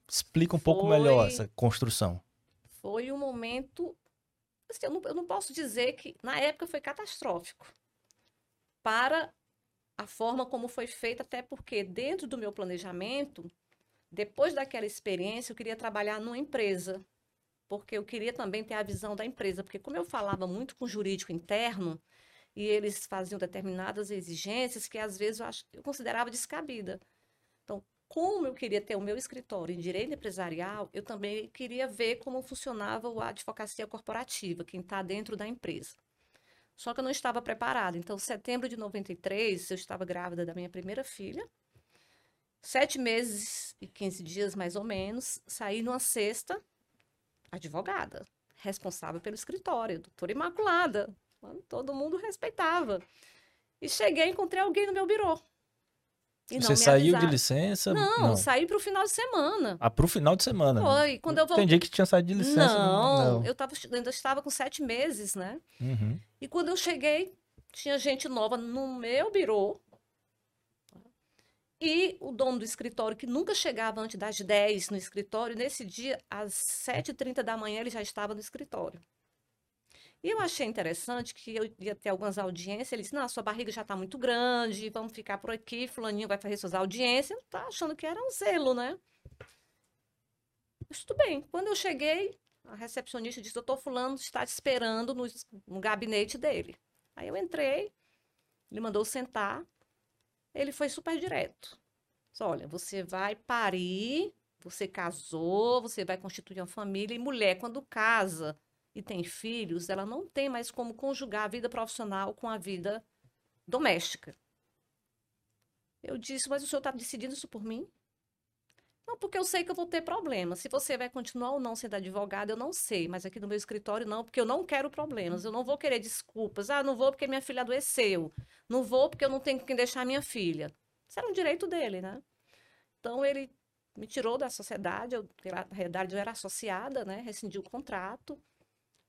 Explica um foi, pouco melhor essa construção. Foi um momento. Assim, eu, não, eu não posso dizer que na época foi catastrófico para a forma como foi feita, até porque dentro do meu planejamento depois daquela experiência, eu queria trabalhar numa empresa, porque eu queria também ter a visão da empresa, porque como eu falava muito com o jurídico interno, e eles faziam determinadas exigências que às vezes eu, acho, eu considerava descabida. Então, como eu queria ter o meu escritório em direito empresarial, eu também queria ver como funcionava a advocacia corporativa, quem está dentro da empresa. Só que eu não estava preparada. Então, em setembro de 93, eu estava grávida da minha primeira filha, Sete meses e 15 dias, mais ou menos, saí numa sexta, advogada, responsável pelo escritório, doutora Imaculada. Todo mundo respeitava. E cheguei, encontrei alguém no meu birô. Você saiu de licença? Não, não. saí para o final de semana. Ah, para o final de semana? Foi. Quando eu voltei... Entendi que tinha saído de licença. Não, não. eu tava, ainda estava com sete meses, né? Uhum. E quando eu cheguei, tinha gente nova no meu birô, e o dono do escritório, que nunca chegava antes das 10 no escritório, nesse dia, às 7h30 da manhã, ele já estava no escritório. E eu achei interessante que eu ia ter algumas audiências. Ele disse: Não, sua barriga já está muito grande, vamos ficar por aqui. Fulaninho vai fazer suas audiências. Tá achando que era um zelo, né? Mas tudo bem. Quando eu cheguei, a recepcionista disse: Doutor Fulano está te esperando no, no gabinete dele. Aí eu entrei, ele mandou sentar ele foi super direto. Disse, Olha, você vai parir, você casou, você vai constituir uma família, e mulher, quando casa e tem filhos, ela não tem mais como conjugar a vida profissional com a vida doméstica. Eu disse, mas o senhor está decidindo isso por mim? Não, porque eu sei que eu vou ter problema. Se você vai continuar ou não sendo advogado, eu não sei. Mas aqui no meu escritório, não, porque eu não quero problemas. Eu não vou querer desculpas. Ah, não vou porque minha filha adoeceu. Não vou porque eu não tenho quem deixar minha filha. Isso era um direito dele, né? Então, ele me tirou da sociedade. Eu, na realidade, eu era associada, né? Rescindiu o contrato.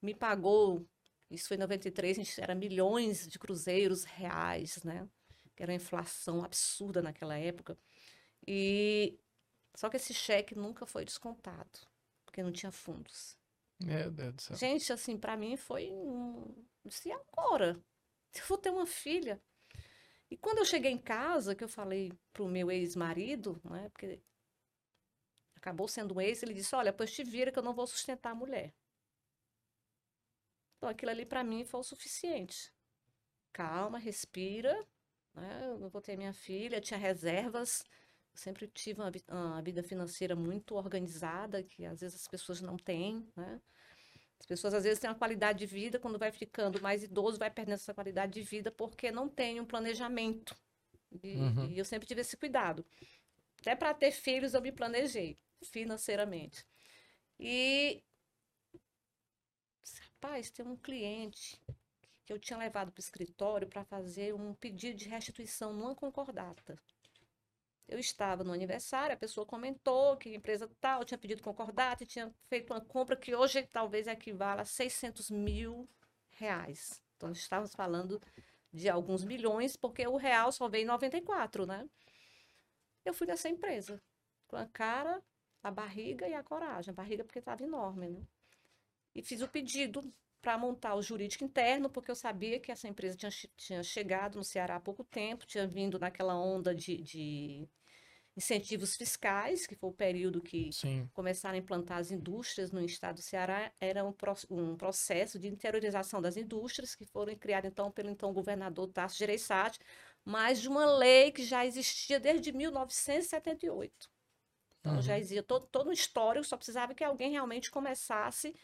Me pagou, isso foi em 93, a gente era milhões de cruzeiros reais, né? Que era uma inflação absurda naquela época. E só que esse cheque nunca foi descontado, porque não tinha fundos. Meu Deus do céu. Gente, assim, para mim foi um. Disse, e agora? Eu vou ter uma filha. E quando eu cheguei em casa, que eu falei pro meu ex-marido, né? Porque acabou sendo um ex, ele disse: Olha, pois te vira que eu não vou sustentar a mulher. Então aquilo ali para mim foi o suficiente. Calma, respira. Né? Eu vou ter minha filha, tinha reservas sempre tive uma, uma, vida financeira muito organizada, que às vezes as pessoas não têm, né? As pessoas às vezes têm uma qualidade de vida, quando vai ficando mais idoso, vai perdendo essa qualidade de vida porque não tem um planejamento. E, uhum. e eu sempre tive esse cuidado. Até para ter filhos, eu me planejei financeiramente. E rapaz, tem um cliente que eu tinha levado para o escritório para fazer um pedido de restituição numa concordata. Eu estava no aniversário, a pessoa comentou que a empresa tal tinha pedido concordata e tinha feito uma compra que hoje talvez equivala a 600 mil reais. Então, estávamos falando de alguns milhões, porque o real só veio em 94, né? Eu fui nessa empresa, com a cara, a barriga e a coragem. A barriga porque estava enorme, né? E fiz o pedido para montar o jurídico interno, porque eu sabia que essa empresa tinha, tinha chegado no Ceará há pouco tempo, tinha vindo naquela onda de, de incentivos fiscais, que foi o período que Sim. começaram a implantar as indústrias no estado do Ceará, era um, um processo de interiorização das indústrias, que foram criadas então pelo então governador Tasso Gereissati, mas de uma lei que já existia desde 1978. Então Uhum. já existia todo, todo um histórico, só precisava que alguém realmente começasse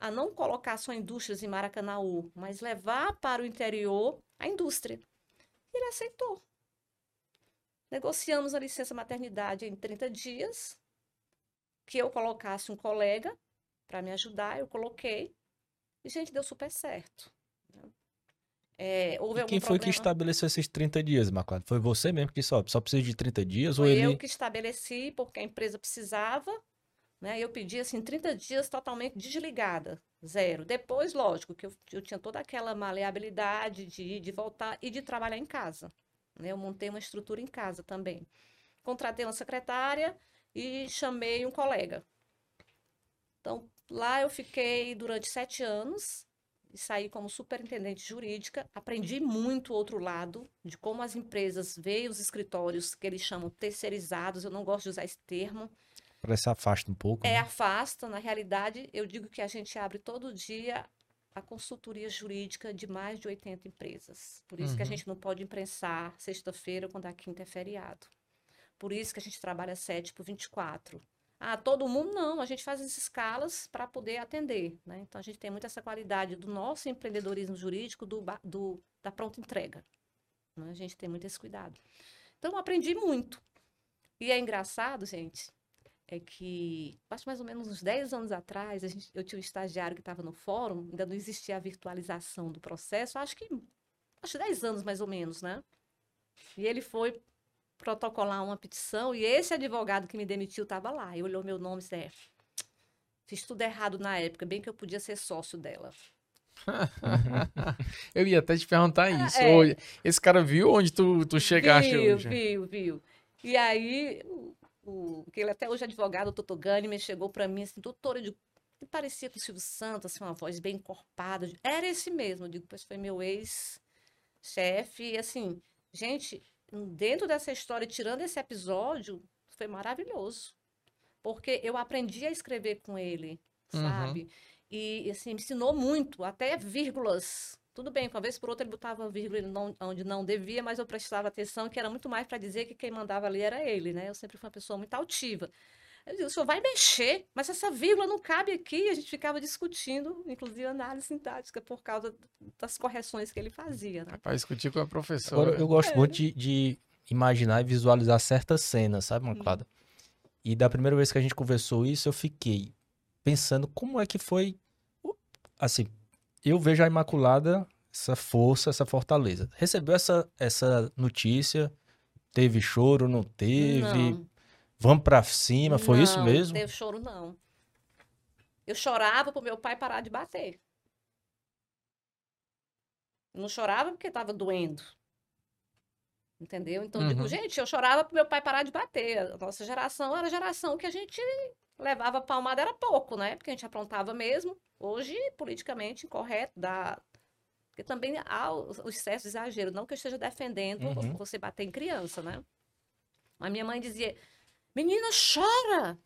a não colocar só indústrias em Maracanaú, mas levar para o interior a indústria. Ele aceitou. Negociamos a licença maternidade em 30 dias, que eu colocasse um colega para me ajudar, eu coloquei, e, gente, deu super certo. né? É, houve E quem foi que problema? estabeleceu esses 30 dias, Maclado? Foi você mesmo que disse, ó, só precisa de 30 dias ou Foi ele... eu que estabeleci, porque a empresa precisava, né? Eu pedi, assim, 30 dias totalmente desligada, zero. Depois, lógico, que eu, eu tinha toda aquela maleabilidade de ir, de voltar e de trabalhar em casa. Né? Eu montei uma estrutura em casa também. Contratei uma secretária e chamei um colega. Então, lá eu fiquei durante sete anos e saí como superintendente jurídica. Aprendi muito o outro lado de como as empresas veem os escritórios que eles chamam terceirizados. Eu não gosto de usar esse termo. Parece afasta um pouco, É né? afasta, na realidade, eu digo que a gente abre todo dia a consultoria jurídica de mais de 80 empresas. Por isso que a Uhum. gente não pode imprensar sexta-feira quando a quinta é feriado. Por isso que a gente trabalha 7 por 24. Ah, todo mundo não, a gente faz as escalas para poder atender, né? Então a gente tem muito essa qualidade do nosso empreendedorismo jurídico do, do- da pronta entrega. né? A gente tem muito esse cuidado. Então eu aprendi muito. E é engraçado, gente, é que, acho mais ou menos uns 10 anos atrás, gente- eu tinha um estagiário que estava no fórum, ainda não existia a virtualização do processo, acho que, acho 10 anos mais ou menos, né? E ele foi protocolar uma petição e esse advogado que me demitiu estava lá. E olhou meu nome e disse, é, fiz tudo errado na época, bem que eu podia ser sócio dela. Eu ia até te perguntar isso. é. Esse cara viu onde tu, tu chegaste viu, hoje? viu, viu. E aí, o, que ele até hoje é advogado, o Toto Gânime, chegou para mim assim, doutora, eu digo, "Ele parecia com o Silvio Santos, assim, uma voz bem encorpada. Digo, Era esse mesmo, eu digo, pois foi meu ex-chefe. E assim, gente, dentro dessa história, tirando esse episódio, foi maravilhoso. Porque eu aprendi a escrever com ele, Uhum. sabe? E, assim, me ensinou muito, até vírgulas. Tudo bem, uma vez por outra ele botava vírgula não- onde não devia, mas eu prestava atenção que era muito mais para dizer que quem mandava ali era ele, né? Eu sempre fui uma pessoa muito altiva. Eu digo, o senhor vai mexer, mas essa vírgula não cabe aqui. A gente ficava discutindo, inclusive análise sintática, por causa das correções que ele fazia, né? Para discutir com a professora. Agora, eu gosto muito de, de imaginar e visualizar certas cenas, sabe, Maclada? E da primeira vez que a gente conversou isso, eu fiquei pensando como é que foi. Assim, eu vejo a Imaculada, essa força, essa fortaleza. Recebeu essa, essa notícia, teve choro, não teve? Não. Vamos pra cima, foi isso Não, mesmo? Não teve choro, não. Eu chorava pro meu pai parar de bater. Não chorava porque estava doendo. Entendeu? Então, digo, Uhum. gente, eu chorava pro meu pai parar de bater. A nossa geração era a geração que a gente levava palmada, era pouco, né? Porque a gente aprontava mesmo. Hoje, politicamente incorreto, dá. Porque também há o excesso de exagero. Não que eu esteja defendendo Uhum. você bater em criança, né? Mas minha mãe dizia: Menina, chora!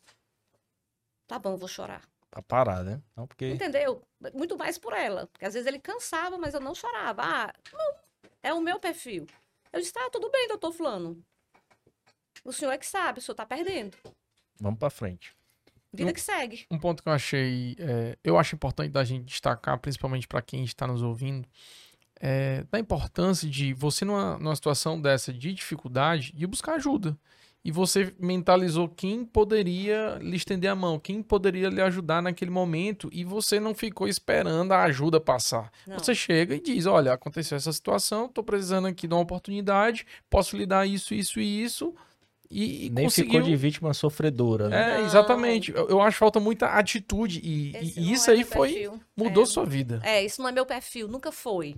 Tá bom, vou chorar. Pra parar, né? Não, porque. Entendeu? Muito mais por ela. Porque às vezes ele cansava, mas eu não chorava. Ah, não, é o meu perfil. Eu disse, tá, tudo bem, doutor Fulano. O senhor é que sabe, o senhor tá perdendo. Vamos pra frente. Vida Eu- que segue. Um ponto que eu achei, é, eu acho importante da gente destacar, principalmente para quem está nos ouvindo, é da importância de você numa, numa situação dessa de dificuldade, de buscar ajuda. e você mentalizou quem poderia lhe estender a mão, quem poderia lhe ajudar naquele momento e você não ficou esperando a ajuda passar. Não. Você chega e diz: Olha, aconteceu essa situação, tô precisando aqui de uma oportunidade, posso lhe dar isso, isso e isso. E, e Nem conseguiu... ficou de vítima sofredora, né? É, Não. exatamente. Eu, eu acho que falta muita atitude e, e não isso é aí foi perfil. mudou É. sua vida. É, isso não é meu perfil, nunca foi.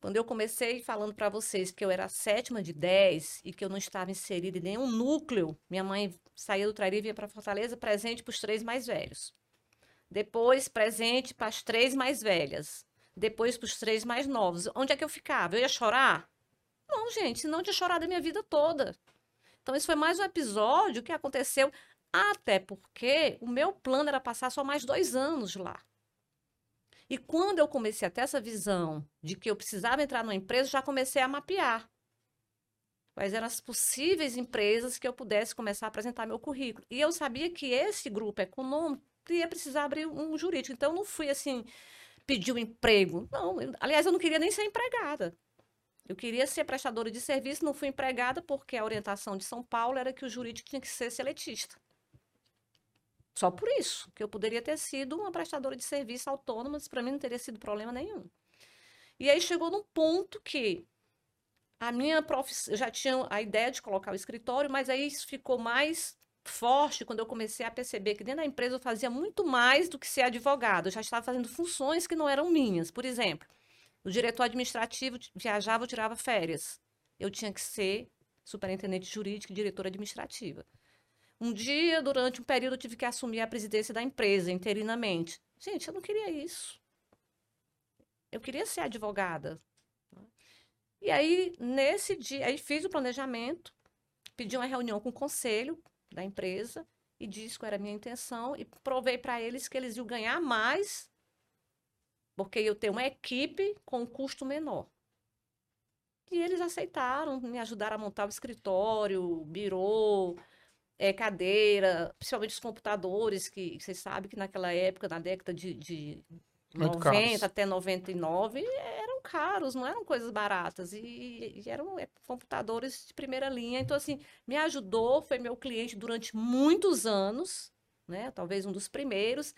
Quando eu comecei falando para vocês que eu era a sétima de 10 e que eu não estava inserida em nenhum núcleo, minha mãe saía do Trairi e vinha para Fortaleza, presente para os três mais velhos. Depois, presente para as três mais velhas. Depois, para os três mais novos. Onde é que eu ficava? Eu ia chorar? Não, gente, senão eu tinha chorado a minha vida toda. Então, isso foi mais um episódio que aconteceu, até porque o meu plano era passar só mais dois anos lá. E quando eu comecei a ter essa visão de que eu precisava entrar numa empresa, já comecei a mapear quais eram as possíveis empresas que eu pudesse começar a apresentar meu currículo. E eu sabia que esse grupo econômico ia precisar abrir um jurídico. Então, eu não fui assim, pedir um emprego. Não, eu- aliás, eu não queria nem ser empregada. Eu queria ser prestadora de serviço, não fui empregada porque a orientação de São Paulo era que o jurídico tinha que ser seletista. Só por isso, que eu poderia ter sido uma prestadora de serviço autônoma, mas para mim não teria sido problema nenhum. E aí chegou num ponto que a minha profissão, eu já tinha a ideia de colocar o escritório, mas aí isso ficou mais forte quando eu comecei a perceber que dentro da empresa eu fazia muito mais do que ser advogado. Eu já estava fazendo funções que não eram minhas. Por exemplo, o diretor administrativo viajava ou tirava férias. Eu tinha que ser superintendente jurídico e diretora administrativa. Um dia, durante um período, eu tive que assumir a presidência da empresa interinamente. Gente, eu não queria isso. Eu queria ser advogada. E aí, nesse dia, aí fiz o planejamento, pedi uma reunião com o conselho da empresa e disse qual era a minha intenção e provei para eles que eles iam ganhar mais porque eu tenho uma equipe com um custo menor. E eles aceitaram, me ajudaram a montar o escritório, birô, é, cadeira, principalmente os computadores, que vocês sabem que naquela época, na década de, de Muito 90 caros. até 99, eram caros, não eram coisas baratas. E, e eram é, computadores de primeira linha. Então, assim, me ajudou, foi meu cliente durante muitos anos, né? Talvez um dos primeiros.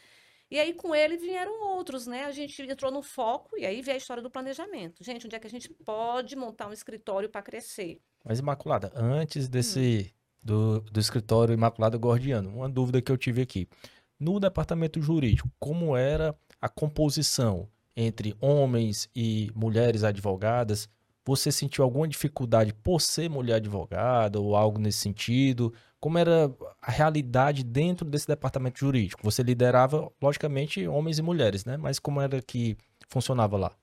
E aí, com ele, vieram outros, né? A gente entrou no foco, e aí veio a história do planejamento. Gente, onde é que a gente pode montar um escritório para crescer? Mas Imaculada, antes desse do, do escritório Imaculada Gordiano, uma dúvida que eu tive aqui. No departamento jurídico, como era a composição entre homens e mulheres advogadas? Você sentiu alguma dificuldade por ser mulher advogada ou algo nesse sentido? Como era a realidade dentro desse departamento jurídico? Você liderava, logicamente, homens e mulheres, né? Mas como era que funcionava lá?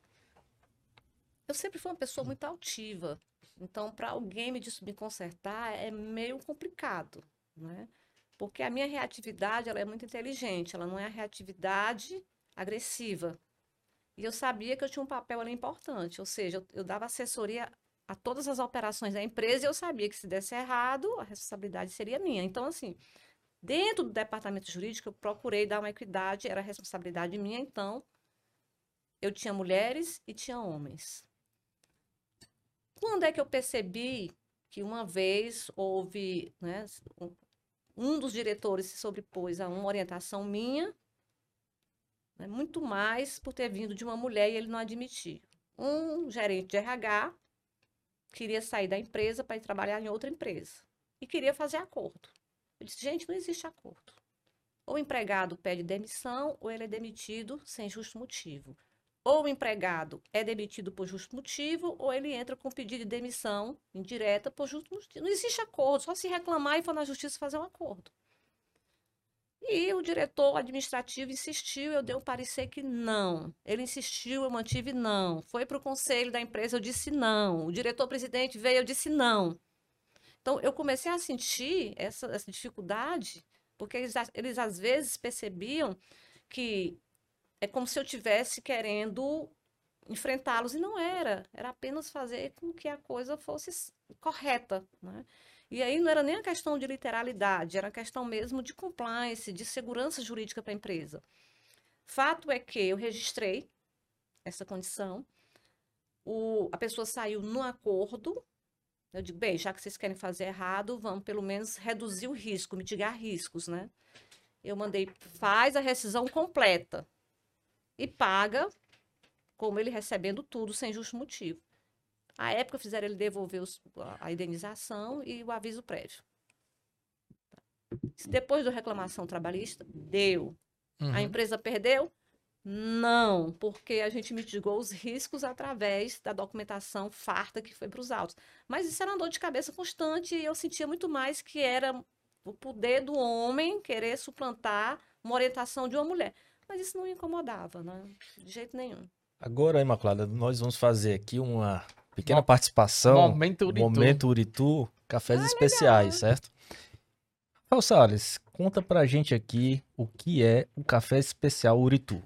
Eu sempre fui uma pessoa muito altiva. Então, para alguém me, me consertar é meio complicado, né? Porque a minha reatividade, ela é muito inteligente, ela não é a reatividade agressiva. E eu sabia que eu tinha um papel ali importante, ou seja, eu, eu dava assessoria a todas as operações da empresa e eu sabia que se desse errado, a responsabilidade seria minha. Então, assim, dentro do departamento jurídico, eu procurei dar uma equidade, era responsabilidade minha, então eu tinha mulheres e tinha homens. Quando é que eu percebi que uma vez houve, né, um- dos diretores se sobrepôs a uma orientação minha, né, muito mais por ter vindo de uma mulher e ele não admitiu. Um gerente de RH queria sair da empresa para ir trabalhar em outra empresa e queria fazer acordo. Eu disse, gente, não existe acordo. Ou o empregado pede demissão ou ele é demitido sem justo motivo ou o empregado é demitido por justo motivo, ou ele entra com pedido de demissão indireta por justo motivo. Não existe acordo, só se reclamar e for na justiça fazer um acordo. E o diretor administrativo insistiu, eu dei um parecer que não. Ele insistiu, eu mantive não. Foi para o conselho da empresa, eu disse não. O diretor-presidente veio, eu disse não. Então, eu comecei a sentir essa, essa dificuldade, porque eles, eles às vezes percebiam que é como se eu tivesse querendo enfrentá-los e não era, era apenas fazer com que a coisa fosse correta, né? E aí não era nem a questão de literalidade, era a questão mesmo de compliance, de segurança jurídica para a empresa. Fato é que eu registrei essa condição, o, a pessoa saiu no acordo, Eu digo, bem, já que vocês querem fazer errado, vamos pelo menos reduzir o risco, mitigar riscos, né? Eu mandei, faz a rescisão completa e paga como ele recebendo tudo sem justo motivo. À época fizeram ele devolver os, a indenização e o aviso prévio. Depois da reclamação trabalhista, deu. Uhum. A empresa perdeu? Não, porque a gente mitigou os riscos através da documentação farta que foi para os autos. Mas isso era uma dor de cabeça constante e eu sentia muito mais que era o poder do homem querer suplantar uma orientação de uma mulher. Mas isso não incomodava, né? De jeito nenhum. Agora, Imaculada, nós vamos fazer aqui uma pequena Mo- participação. Momento Uritu. Momento Uritu, cafés especiais, certo? Rafael Salles, conta pra gente aqui o que é o café especial Uritu.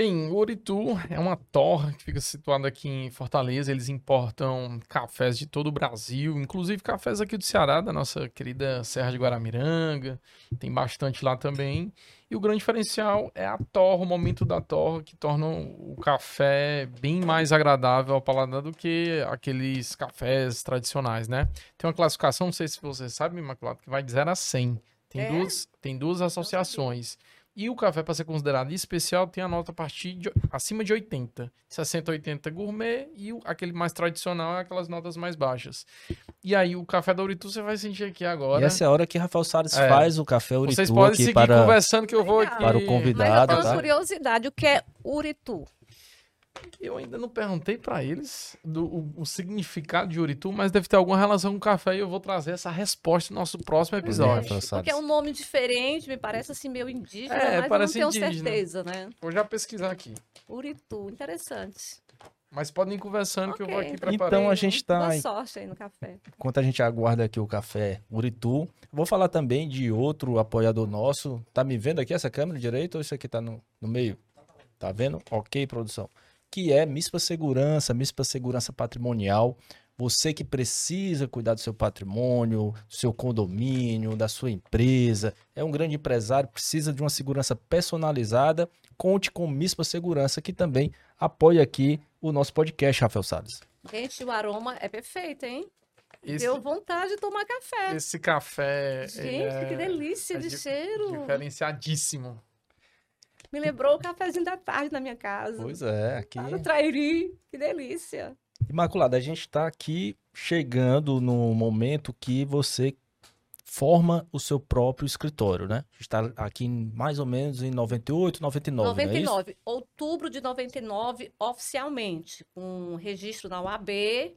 Bem, o Uritu é uma torre que fica situada aqui em Fortaleza. Eles importam cafés de todo o Brasil, inclusive cafés aqui do Ceará, da nossa querida Serra de Guaramiranga. Tem bastante lá também. E o grande diferencial é a torra, o momento da torra, que torna o café bem mais agradável ao paladar do que aqueles cafés tradicionais, né? Tem uma classificação, não sei se você sabe, Imaculado, que vai de 0 a 100. Tem, É? duas, tem duas associações. E o café, para ser considerado especial, tem a nota a partir de acima de 80. 60, 80 gourmet e o- aquele mais tradicional é aquelas notas mais baixas. E aí, o café da Uritu você vai sentir aqui agora. E essa é a hora que Rafael Salles É. faz o café Uritu Vocês podem aqui seguir para... conversando que eu vou aqui. Para o Mas convidado. eu tenho tá? curiosidade, o que é Uritu? Eu ainda não perguntei para eles do, o, o significado de Uritu, mas deve ter alguma relação com o café e eu vou trazer essa resposta no nosso próximo é, episódio. Salles. Porque é um nome diferente, me parece assim meio indígena, É, mas parece eu não tenho indígena. certeza, né? Vou já pesquisar aqui. Uritu, interessante. Mas podem ir conversando que eu vou aqui preparando. Então a gente tá Boa sorte aí no café. Enquanto a gente aguarda aqui o café Uritu, vou falar também de outro apoiador nosso. Tá me vendo aqui essa câmera direito ou isso aqui tá no, no meio? Tá vendo? Ok, produção. Que é MISPA Segurança, MISPA Segurança Patrimonial. Você que precisa cuidar do seu patrimônio, do seu condomínio, da sua empresa, é um grande empresário, precisa de uma segurança personalizada, conte com MISPA Segurança, que também apoia aqui o nosso podcast, Rafael Salles. Gente, o aroma é perfeito, hein? Esse, Deu vontade de tomar café. esse café. ele Gente, é que delícia é de di- cheiro. Diferenciadíssimo. Me lembrou o cafezinho da tarde na minha casa. Pois é, aqui. Lá no Trairi. Que delícia. Imaculada, a gente está aqui chegando no momento que você forma o seu próprio escritório, né? A gente está aqui em, mais ou menos em 98, 99, não é isso? 99. Outubro de 99, oficialmente, com registro na UAB.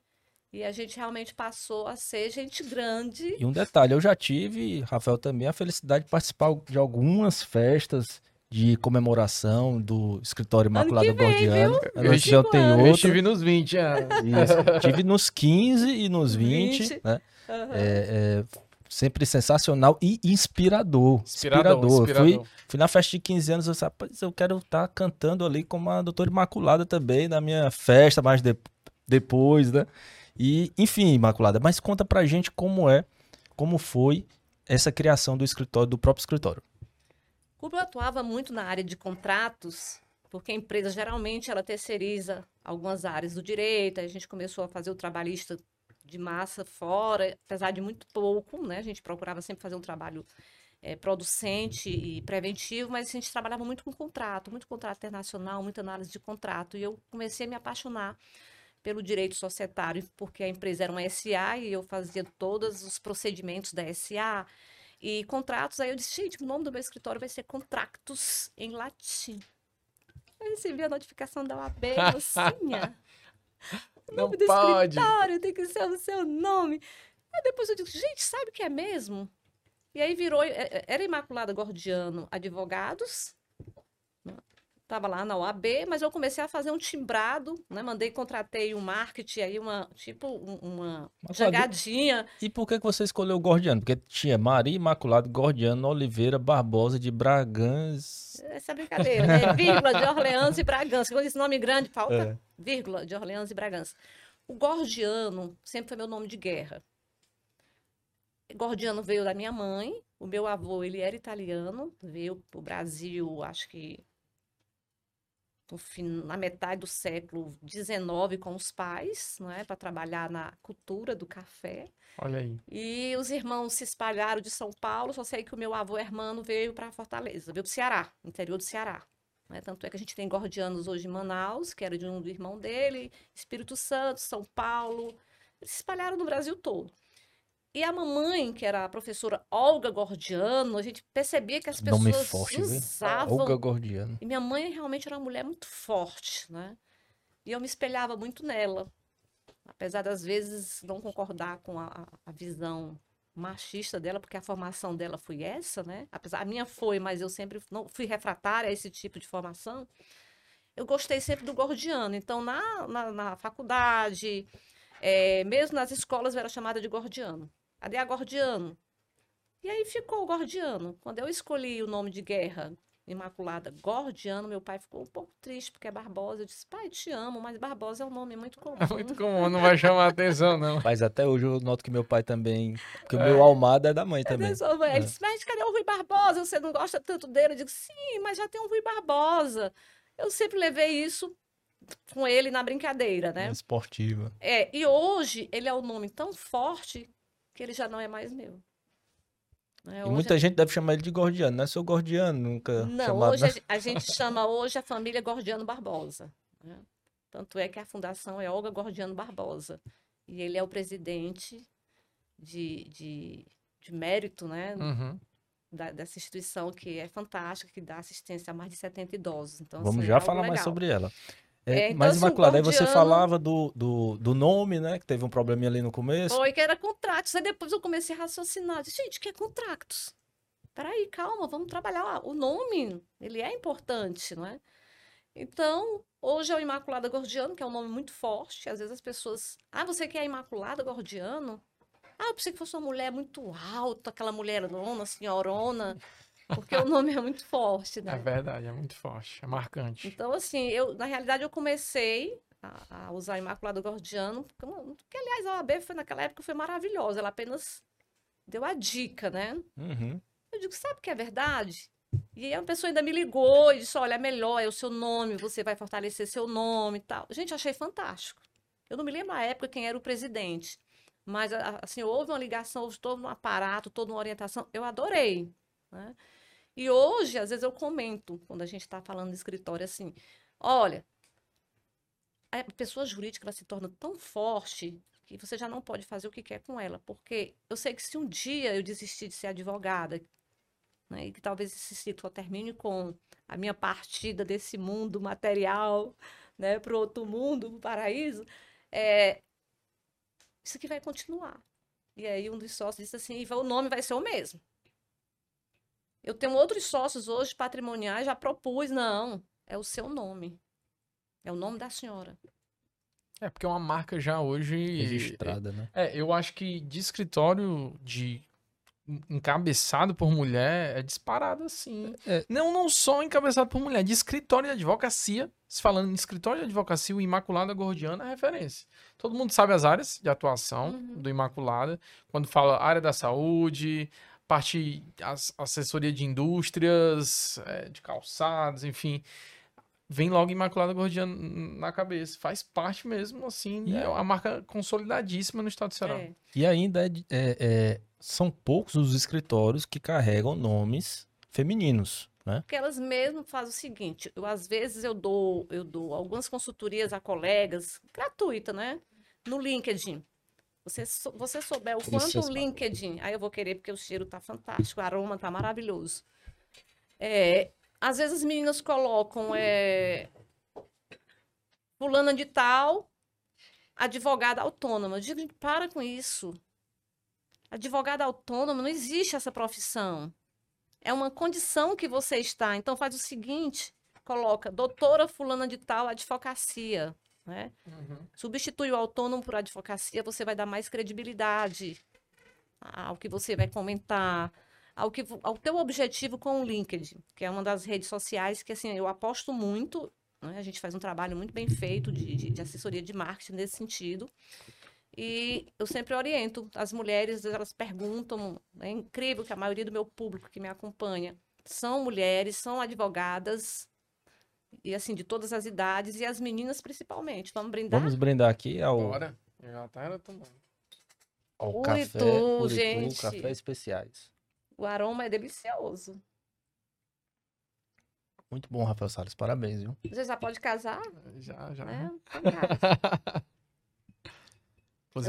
E a gente realmente passou a ser gente grande. E um detalhe, eu já tive, Rafael também, a felicidade de participar de algumas festas de comemoração do escritório Imaculada Gordiano. Ano eu tenho Eu outro. estive nos 20 anos. Isso. Tive nos 15 e nos 20, 20. né? Aham. É, é sempre sensacional e inspirador. Inspirador, Eu inspirador. Fui, fui na festa de 15 anos, eu disse, rapaz, eu quero estar cantando ali como a doutora Imaculada também, na minha festa, mais de- depois, né? E, enfim, Imaculada, mas conta pra gente como é, como foi essa criação do escritório, do próprio escritório. Eu atuava muito na área de contratos, porque a empresa geralmente ela terceiriza algumas áreas do direito, a gente começou a fazer o trabalhista de massa fora, apesar de muito pouco, né? A gente procurava sempre fazer um trabalho eh, producente e preventivo, mas a gente trabalhava muito com contrato, muito contrato internacional, muita análise de contrato, e eu comecei a me apaixonar pelo direito societário, porque a empresa era uma SA e eu fazia todos os procedimentos da SA, e contratos, aí eu disse, gente, o nome do meu escritório vai ser Contractus em latim. Eu recebi a notificação da OAB, mocinha. O Não nome do pode. escritório tem que ser o seu nome. Aí depois eu digo, gente, sabe o que é mesmo? E aí virou, é, é, era Imaculada Gordiano Advogados, né? Tava lá na OAB, mas eu comecei a fazer um timbrado, né? Mandei, contratei um marketing aí, uma, tipo, um- uma Mas, jangadinha. E por que, você escolheu o Gordiano? Porque tinha Maria Imaculada Gordiano Oliveira Barbosa de Bragans. Essa é brincadeira, né? Vírgula de Orleans e Bragança. Quando esse nome grande, falta É. vírgula de Orleans e Bragança. O Gordiano sempre foi meu nome de guerra. Gordiano veio da minha mãe. O meu avô, ele era italiano. Veio para o Brasil, acho que na metade do século XIX com os pais, não é, para trabalhar na cultura do café. Olha aí. E os irmãos se espalharam de São Paulo, só sei que o meu avô Hermano veio para Fortaleza, veio para o Ceará, interior do Ceará. né? Tanto é que a gente tem gordianos hoje em Manaus, que era de um do irmão dele, Espírito Santo, São Paulo. Eles se espalharam no Brasil todo. E a mamãe, que era a professora Olga Gordiano, a gente percebia que as Nome pessoas forte, viu? usavam Olga Gordiano. e minha mãe realmente era uma mulher muito forte, né? E eu me espelhava muito nela. Apesar das vezes não concordar com a, a visão machista dela, porque a formação dela foi essa, né? Apesar, a minha foi, mas eu sempre não fui refratária a esse tipo de formação. Eu gostei sempre do gordiano. Então, na, na, na faculdade, eh, mesmo nas escolas, eu era chamada de gordiano. Cadê a gordiano? E aí ficou o gordiano. Quando eu escolhi o nome de guerra Imaculada Gordiano, meu pai ficou um pouco triste, porque é Barbosa. Eu disse, pai, te amo, mas Barbosa é um nome muito comum. É muito comum, não vai chamar atenção, não. Mas até hoje eu noto que meu pai também. Porque o meu Almada é da mãe também. Ele só- ele disse, mas cadê o Rui Barbosa? Você não gosta tanto dele? Eu digo, sim, mas já tem um Rui Barbosa. Eu sempre levei isso com ele na brincadeira, né? Esportiva. É, e hoje ele é um nome tão forte que ele já não é mais meu. Né, E hoje muita gente deve chamar ele de Gordiano, não é seu Gordiano, nunca Não, chamado. hoje a gen- a gente chama hoje a família Gordiano Barbosa. né? Tanto é que a fundação é Olga Gordiano Barbosa. E ele é o presidente de, de, de mérito né, Uhum. da- dessa instituição que é fantástica, que dá assistência a mais de 70 idosos. Então, Vamos assim, é já algo falar mais legal. sobre ela. É, É, então, mas, assim, Imaculada, aí você falava do, do, do nome, né? Que teve um probleminha ali no começo. Foi que era contratos. Aí depois eu comecei a raciocinar. Disse, gente, que é contratos? Peraí, calma, vamos trabalhar. Ah, O nome, ele é importante, não é? Então, hoje é o Imaculada Gordiano, que é um nome muito forte. Às vezes as pessoas... Ah, você quer Imaculada Gordiano? Ah, eu pensei que fosse uma mulher muito alta, aquela mulherona, senhorona. Porque o nome é muito forte, É né? verdade, é muito forte, é marcante. Então, assim, eu, na realidade, eu comecei a, a usar Imaculado Gordiano, porque, porque, aliás, a OAB foi, naquela época foi maravilhosa, ela apenas deu a dica, né? Uhum. Eu digo, sabe que é verdade? E aí a pessoa ainda me ligou e disse, olha, é melhor, é o seu nome, você vai fortalecer seu nome e tal. Gente, eu achei fantástico. Eu não me lembro na época quem era o presidente, mas, a- assim, houve uma ligação, houve todo um aparato, toda uma orientação, eu adorei, né? E hoje, às vezes eu comento, quando a gente está falando de escritório, assim, olha, a pessoa jurídica ela se torna tão forte que você já não pode fazer o que quer com ela, porque eu sei que se um dia eu desistir de ser advogada, né, e que talvez esse ciclo termine com a minha partida desse mundo material, né, para outro mundo, para o paraíso, é, isso aqui vai continuar. E aí um dos sócios disse assim, "Iva, o nome vai ser o mesmo. Eu tenho outros sócios hoje patrimoniais, já propus, não, é o seu nome. É o nome da senhora. É porque é uma marca já hoje. Registrada, né? É, eu acho que de escritório de encabeçado por mulher é disparado assim. É. Não, não só encabeçado por mulher, de escritório de advocacia. Se falando em escritório de advocacia, o Imaculada Gordiana é referência. Todo mundo sabe as áreas de atuação Uhum. do Imaculada. Quando fala área da saúde, parte as- assessoria de indústrias, é, de calçados, enfim. Vem logo Imaculada Gordiana na cabeça. Faz parte mesmo, assim, E é é- uma marca consolidadíssima no estado do Ceará. É. E ainda é é- é, são poucos os escritórios que carregam nomes femininos, né? Porque elas mesmo fazem o seguinte, eu, às vezes eu dou, eu dou algumas consultorias a colegas, gratuita, né? No LinkedIn. Você, sou- você souber o quanto o LinkedIn, aí eu vou querer porque o cheiro tá fantástico, o aroma tá maravilhoso. É, às vezes as meninas colocam é, fulana de tal, advogada autônoma. Eu digo, para com isso. Advogada autônoma, não existe essa profissão. É uma condição que você está. Então faz o seguinte, coloca doutora fulana de tal advocacia, né? Substitui o autônomo por advocacia, você vai dar mais credibilidade ao que você vai comentar, ao que ao teu objetivo com o LinkedIn, que é uma das redes sociais que assim eu aposto muito. né? A gente faz um trabalho muito bem feito de, de- de assessoria de marketing nesse sentido. E eu sempre oriento as mulheres, elas perguntam, é incrível que a maioria do meu público que me acompanha são mulheres, são advogadas, e assim, de todas as idades e as meninas principalmente. Vamos brindar? Vamos brindar aqui ao, Bora. Já tá tomando. ao Uritu, café, Uritu, gente. café especiais. O aroma é delicioso. Muito bom, Rafael Salles. Parabéns, viu? Você já pode casar, Já, já. né?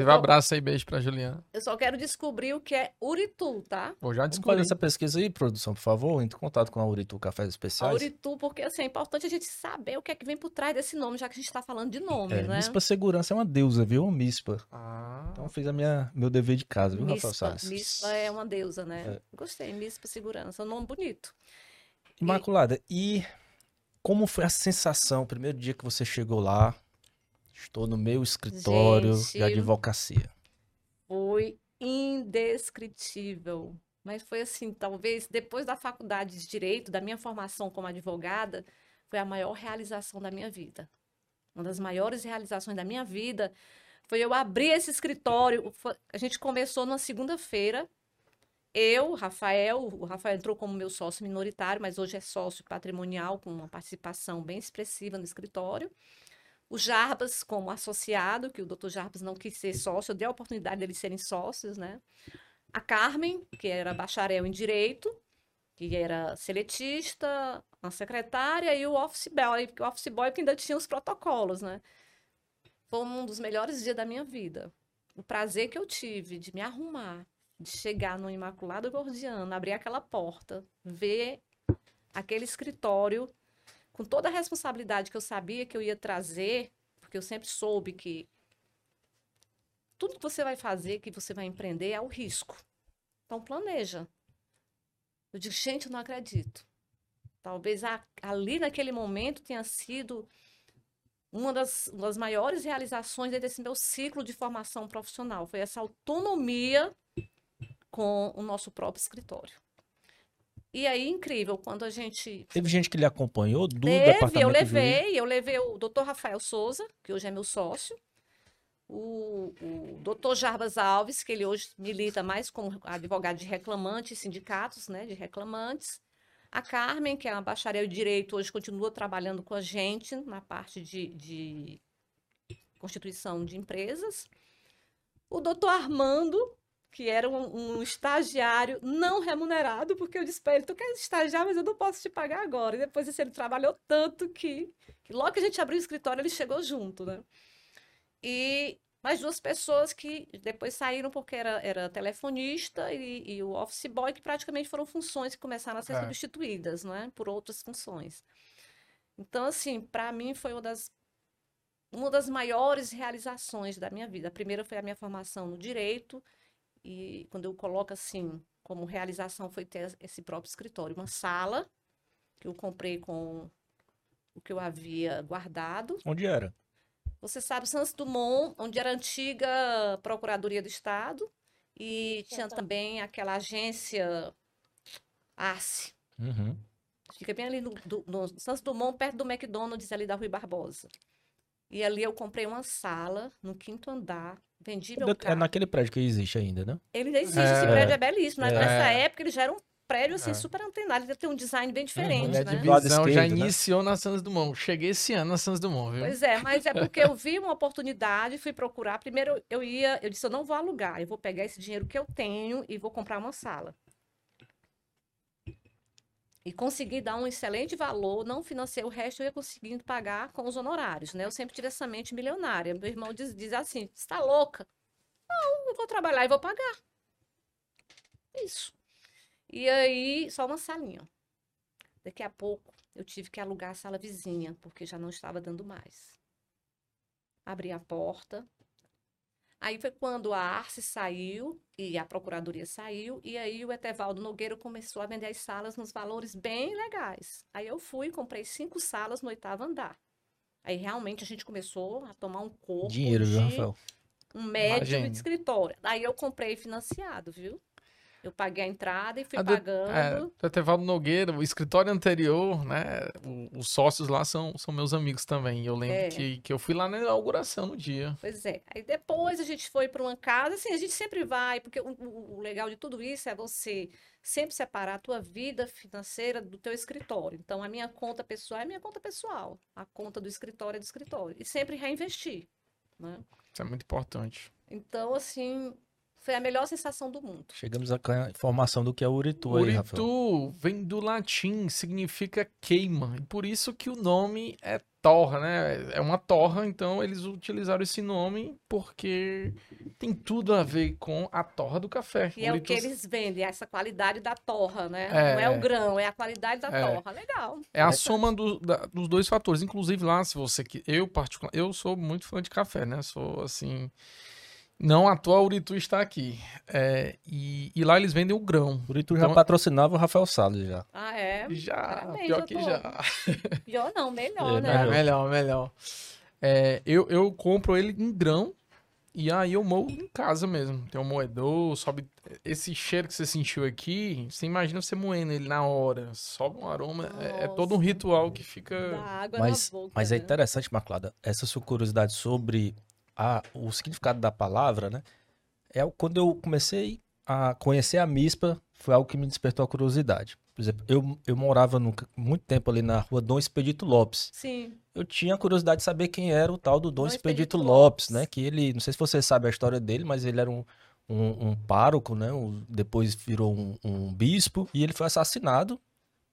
Inclusive, abraço aí, beijo pra Juliana. Eu só quero descobrir o que é Uritu, tá? Vou já descobrir. essa pesquisa aí, produção, por favor. Entre em contato com a Uritu Cafés A Especiais. Uritu, porque assim, é importante a gente saber o que é que vem por trás desse nome, já que a gente está falando de nome, É, né? Mispa Segurança é uma deusa, viu? Mispa. Ah, Então fiz a minha, meu dever de casa, viu, Rafael Mispa, Salles? Mispa é uma deusa, né? É. Gostei, Mispa Segurança, um nome bonito. Imaculada, e como foi a sensação, o primeiro dia que você chegou lá? Estou no meu escritório de Gente, advocacia. Foi indescritível. Mas foi assim, talvez depois da faculdade de Direito, da minha formação como advogada, foi a maior realização da minha vida. Uma das maiores realizações da minha vida foi eu abrir esse escritório. A gente começou numa segunda-feira. Eu, Rafael, o Rafael entrou como meu sócio minoritário, mas hoje é sócio patrimonial, com uma participação bem expressiva no escritório. O Jarbas como associado, que o doutor Jarbas não quis ser sócio, eu dei a oportunidade deles serem sócios, né? A Carmen, que era bacharel em Direito, que era seletista, uma secretária, e o office boy, que o office boy que ainda tinha os protocolos, né? Foi um dos melhores dias da minha vida. O prazer que eu tive de me arrumar, de chegar no Imaculado Gordiano, abrir aquela porta, ver aquele escritório com toda a responsabilidade que eu sabia que eu ia trazer, porque eu sempre soube que tudo que você vai fazer, que você vai empreender, é o risco. Então, planeja. Eu digo, gente, eu não acredito. Talvez a- ali naquele momento tenha sido uma das, uma das maiores realizações desse meu ciclo de formação profissional. Foi essa autonomia com o nosso próprio escritório. E aí, incrível, quando a gente Teve gente que lhe acompanhou do Teve, departamento eu jurídico? levei, eu levei o doutor Rafael Souza, que hoje é meu sócio, o, o doutor Jarbas Alves, que ele hoje milita mais como advogado de reclamantes, sindicatos, né, de reclamantes, a Carmen, que é uma bacharel em Direito, hoje continua trabalhando com a gente na parte de, de constituição de empresas, o doutor Armando, que era um, um estagiário não remunerado, porque eu disse para ele, tu quer estagiar, mas eu não posso te pagar agora. E depois disso, ele trabalhou tanto que, que logo que a gente abriu o escritório, ele chegou junto, né? E mais duas pessoas que depois saíram porque era, era telefonista e, e o office boy, que praticamente foram funções que começaram a ser É. substituídas, né? Por outras funções. Então, assim, para mim foi uma das uma das maiores realizações da minha vida. A primeira foi a minha formação no direito, e quando eu coloco assim, como realização foi ter esse próprio escritório, uma sala que eu comprei com o que eu havia guardado. Onde era? Você sabe, Santos Dumont, onde era a antiga Procuradoria do Estado, e tinha também aquela agência ARCE. Uhum. Fica bem ali no, do- no Santos Dumont, perto do McDonald's, ali da Rui Barbosa. E ali eu comprei uma sala no quinto andar, vendi meu É carro. naquele prédio que existe ainda, né? Ele ainda existe, É. esse prédio é belíssimo. Mas É. nessa época ele já era um prédio assim, É. super antenado, ele tem um design bem diferente, Mulher né? de Do lado visão já né? iniciou na Santos Dumont. Cheguei esse ano na Santos Dumont, viu? Pois é, mas é porque eu vi uma oportunidade, fui procurar. Primeiro eu ia, eu disse, eu não vou alugar, eu vou pegar esse dinheiro que eu tenho e vou comprar uma sala. E consegui dar um excelente valor, não financei o resto, eu ia conseguindo pagar com os honorários, né? Eu sempre tive essa mente milionária. Meu irmão diz, diz assim, você tá louca? Não, eu vou trabalhar e vou pagar. Isso. E aí, só uma salinha. Daqui a pouco, eu tive que alugar a sala vizinha, porque já não estava dando mais. Abri a porta. Aí foi quando a Arce saiu e a Procuradoria saiu, e aí o Etevaldo Nogueira começou a vender as salas nos valores bem legais. Aí eu fui, comprei cinco salas no oitavo andar. Aí realmente a gente começou a tomar um corpo Dinheiro, viu, de Rafael? um médico Imagino. de escritório. Aí eu comprei financiado, viu? Eu paguei a entrada e fui A do- pagando. É, do Etevaldo Nogueira, o escritório anterior, né? os sócios lá são, são meus amigos também. Eu lembro É. que, que eu fui lá na inauguração no dia. Pois é. Aí depois a gente foi para uma casa, assim, a gente sempre vai, porque o, o- o legal de tudo isso é você sempre separar a tua vida financeira do teu escritório. Então, a minha conta pessoal é minha conta pessoal, a conta do escritório é do escritório. E sempre reinvestir, né? Isso é muito importante. Então, assim, foi a melhor sensação do mundo. Chegamos a informação do que é o Uritu aí, Rafael. Uritu vem do latim, significa queima. E por isso que o nome é torra, né? É uma torra, então eles utilizaram esse nome porque tem tudo a ver com a torra do café. E é o Uritu- que eles vendem, essa qualidade da torra, né? É. Não é o grão, é a qualidade da É. torra. Legal. É a soma do- da- dos dois fatores. Inclusive lá, se você que eu particular, eu sou muito fã de café, né? Sou assim, não à toa o Uritu está aqui. É, e, e lá eles vendem o grão. O Uritu já Então- patrocinava o Rafael Salles já. Ah, é? Já, Parabéns, pior que doutor. já. Pior não, melhor, É, né? É, melhor, melhor. É, eu, eu compro ele em grão e aí eu moo em casa mesmo. Tem um moedor, sobe. Esse cheiro que você sentiu aqui, você imagina você moendo ele na hora. Sobe um aroma. É, é todo um ritual que fica. Mas, na boca. mas é né? interessante, Maculada, essa sua curiosidade sobre a, o significado da palavra, né? É quando eu comecei a conhecer a MISPA, foi algo que me despertou a curiosidade. Por exemplo, eu, eu morava num- muito tempo ali na rua Dom Expedito Lopes. Sim. Eu tinha curiosidade de saber quem era o tal do Dom, Dom Expedito, Expedito Lopes, Lopes. né? Que ele, não sei se você sabe a história dele, mas ele era um, um, um pároco, né? Um- depois virou um, um bispo e ele foi assassinado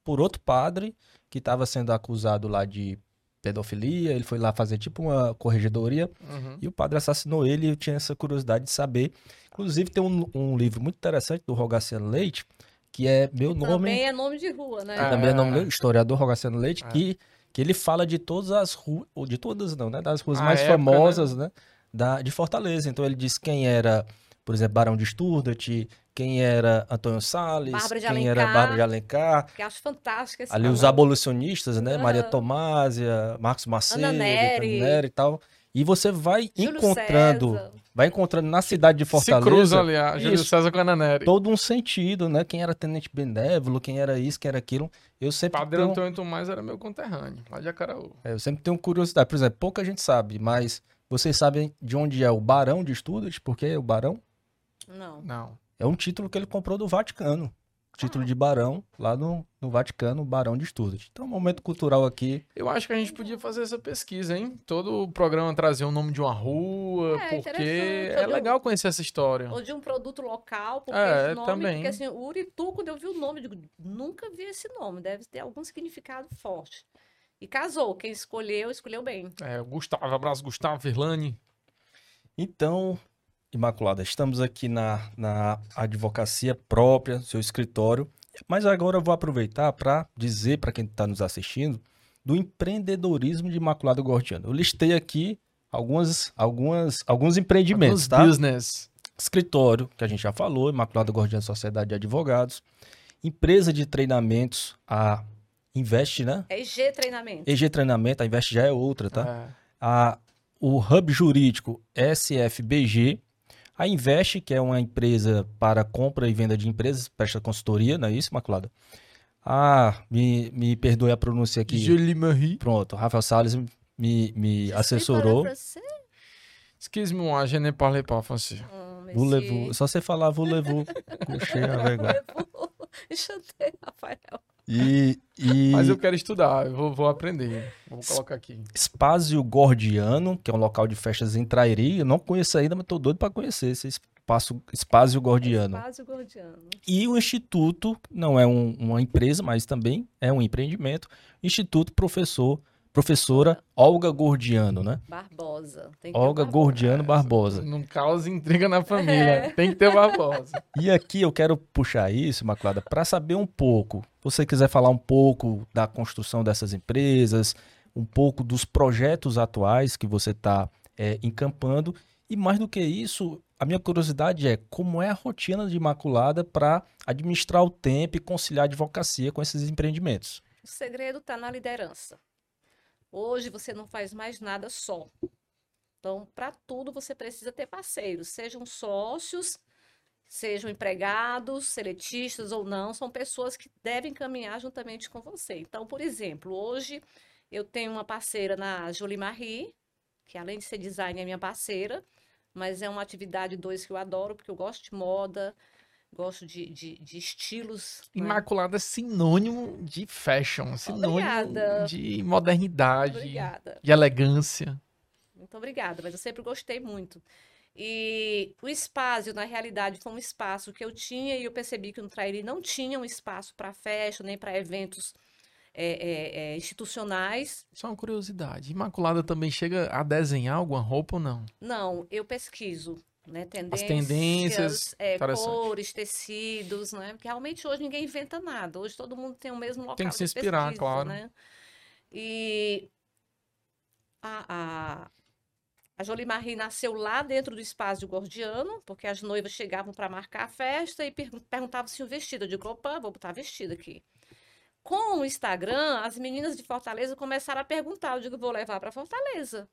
por outro padre que estava sendo acusado lá de pedofilia. Ele foi lá fazer tipo uma corregedoria Uhum. e o padre assassinou ele. E eu tinha essa curiosidade de saber. Inclusive tem um, um livro muito interessante do Rogaciano Leite que é meu nome Também é nome de rua, né? É. também é nome do historiador Rogaciano Leite, É. que, que ele fala de todas as ruas, ou de todas não, né? Das ruas A mais época, famosas, né? Da, de Fortaleza. Então ele diz quem era, por exemplo, Barão de Sturdat, quem era Antônio Salles, quem era Alencar. Bárbara de Alencar, Que acho fantástico esse ali os nome. abolicionistas, né? Maria Aham. Tomásia, Marcos Macedo, Neri. Ana Neri e tal. E você vai Júlio encontrando, César. vai encontrando na cidade de Se Fortaleza cruza ali, a Júlio Isso. César com a Ana todo um sentido, né? Quem era tenente benévolo, quem era isso, quem era aquilo. Eu sempre Padre tenho... Antônio Tomás era meu conterrâneo, lá de Acaraú. É, eu sempre tenho curiosidade. Por exemplo, pouca gente sabe, mas vocês sabem de onde é o Barão de Stuttgart? Por que o Barão? Não. Não. É um título que ele comprou do Vaticano. Título de Barão, lá no, no Vaticano, Barão de Stuttgart. Então, um momento cultural aqui. Eu acho que a gente podia fazer essa pesquisa, hein? Todo o programa trazer o nome de uma rua, É, porque é de um- legal conhecer essa história. Ou de um produto local, porque É, esse nome, também. porque assim, o Uritu, quando eu vi o nome, eu digo, nunca vi esse nome, deve ter algum significado forte. E casou, quem escolheu, escolheu bem. É, Gustavo, abraço Gustavo Verlane. Então, Imaculada, estamos aqui na, na advocacia própria, seu escritório. Mas agora eu vou aproveitar para dizer para quem está nos assistindo do empreendedorismo de Imaculada Gordiano. Eu listei aqui algumas, algumas, alguns empreendimentos, Nos tá? business. escritório, que a gente já falou, Imaculada Gordiana Sociedade de Advogados, empresa de treinamentos, a Invest, né? É IG Treinamento. EG Treinamento, a Invest já é outra, tá? É. A, o Hub Jurídico SFBG, a Invest, que é uma empresa para compra e venda de empresas, presta consultoria, não é isso, Imaculada? Ah, me, me perdoe a pronúncia aqui. Julie Marie. Pronto, Rafael Salles me, me assessorou. Excuse-moi, je ne parle pas français. Voulez-vous, só você falar voulez-vous, moi. Chantei, Rafael. E, e Mas eu quero estudar, eu vou, vou aprender. Vou colocar aqui. Espásio Gordiano, que é um local de festas em Trairi. Eu não conheço ainda, mas tô doido para conhecer esse espaço, Espásio Gordiano. Espaço Gordiano. E o Instituto, não é um- uma empresa, mas também é um empreendimento. Instituto Professor, Professora Olga Gordiano, né? Barbosa. Tem que ter Olga Barbosa. Gordiano Barbosa. Não causa intriga na família. É. Tem que ter Barbosa. E aqui eu quero puxar isso, Maculada, para saber um pouco. Se você quiser falar um pouco da construção dessas empresas, um pouco dos projetos atuais que você está encampando. E mais do que isso, a minha curiosidade é como é a rotina de Imaculada para administrar o tempo e conciliar a advocacia com esses empreendimentos. O segredo está na liderança. Hoje você não faz mais nada só. Então, para tudo você precisa ter parceiros, sejam sócios, sejam empregados, seletistas ou não, são pessoas que devem caminhar juntamente com você. Então, por exemplo, hoje eu tenho uma parceira na Jolie Marie, que além de ser design é minha parceira, mas é uma atividade dois que eu adoro, porque eu gosto de moda, gosto de, de, de estilos. né? Imaculada é sinônimo de fashion, sinônimo Obrigada. de modernidade, Obrigada. de elegância. Muito obrigada, mas eu sempre gostei muito. E o espaço, na realidade, foi um espaço que eu tinha e eu percebi que no Trairi não tinha um espaço para festa, nem para eventos é, é, é, institucionais. Só uma curiosidade. Imaculada também chega a desenhar alguma roupa ou não? Não, eu pesquiso. Né, tendências, tendências, é, cores, tecidos, né? Porque realmente hoje ninguém inventa nada. Hoje todo mundo tem o mesmo local Tem que se inspirar, pesquisa, claro. né? E a, a, a Jolie Marie nasceu lá dentro do espaço de Gordiano, porque as noivas chegavam para marcar a festa e pergun- perguntavam se o vestido. Eu digo, opa, vou botar vestido aqui. Com o Instagram, as meninas de Fortaleza começaram a perguntar. Eu digo, vou levar para Fortaleza.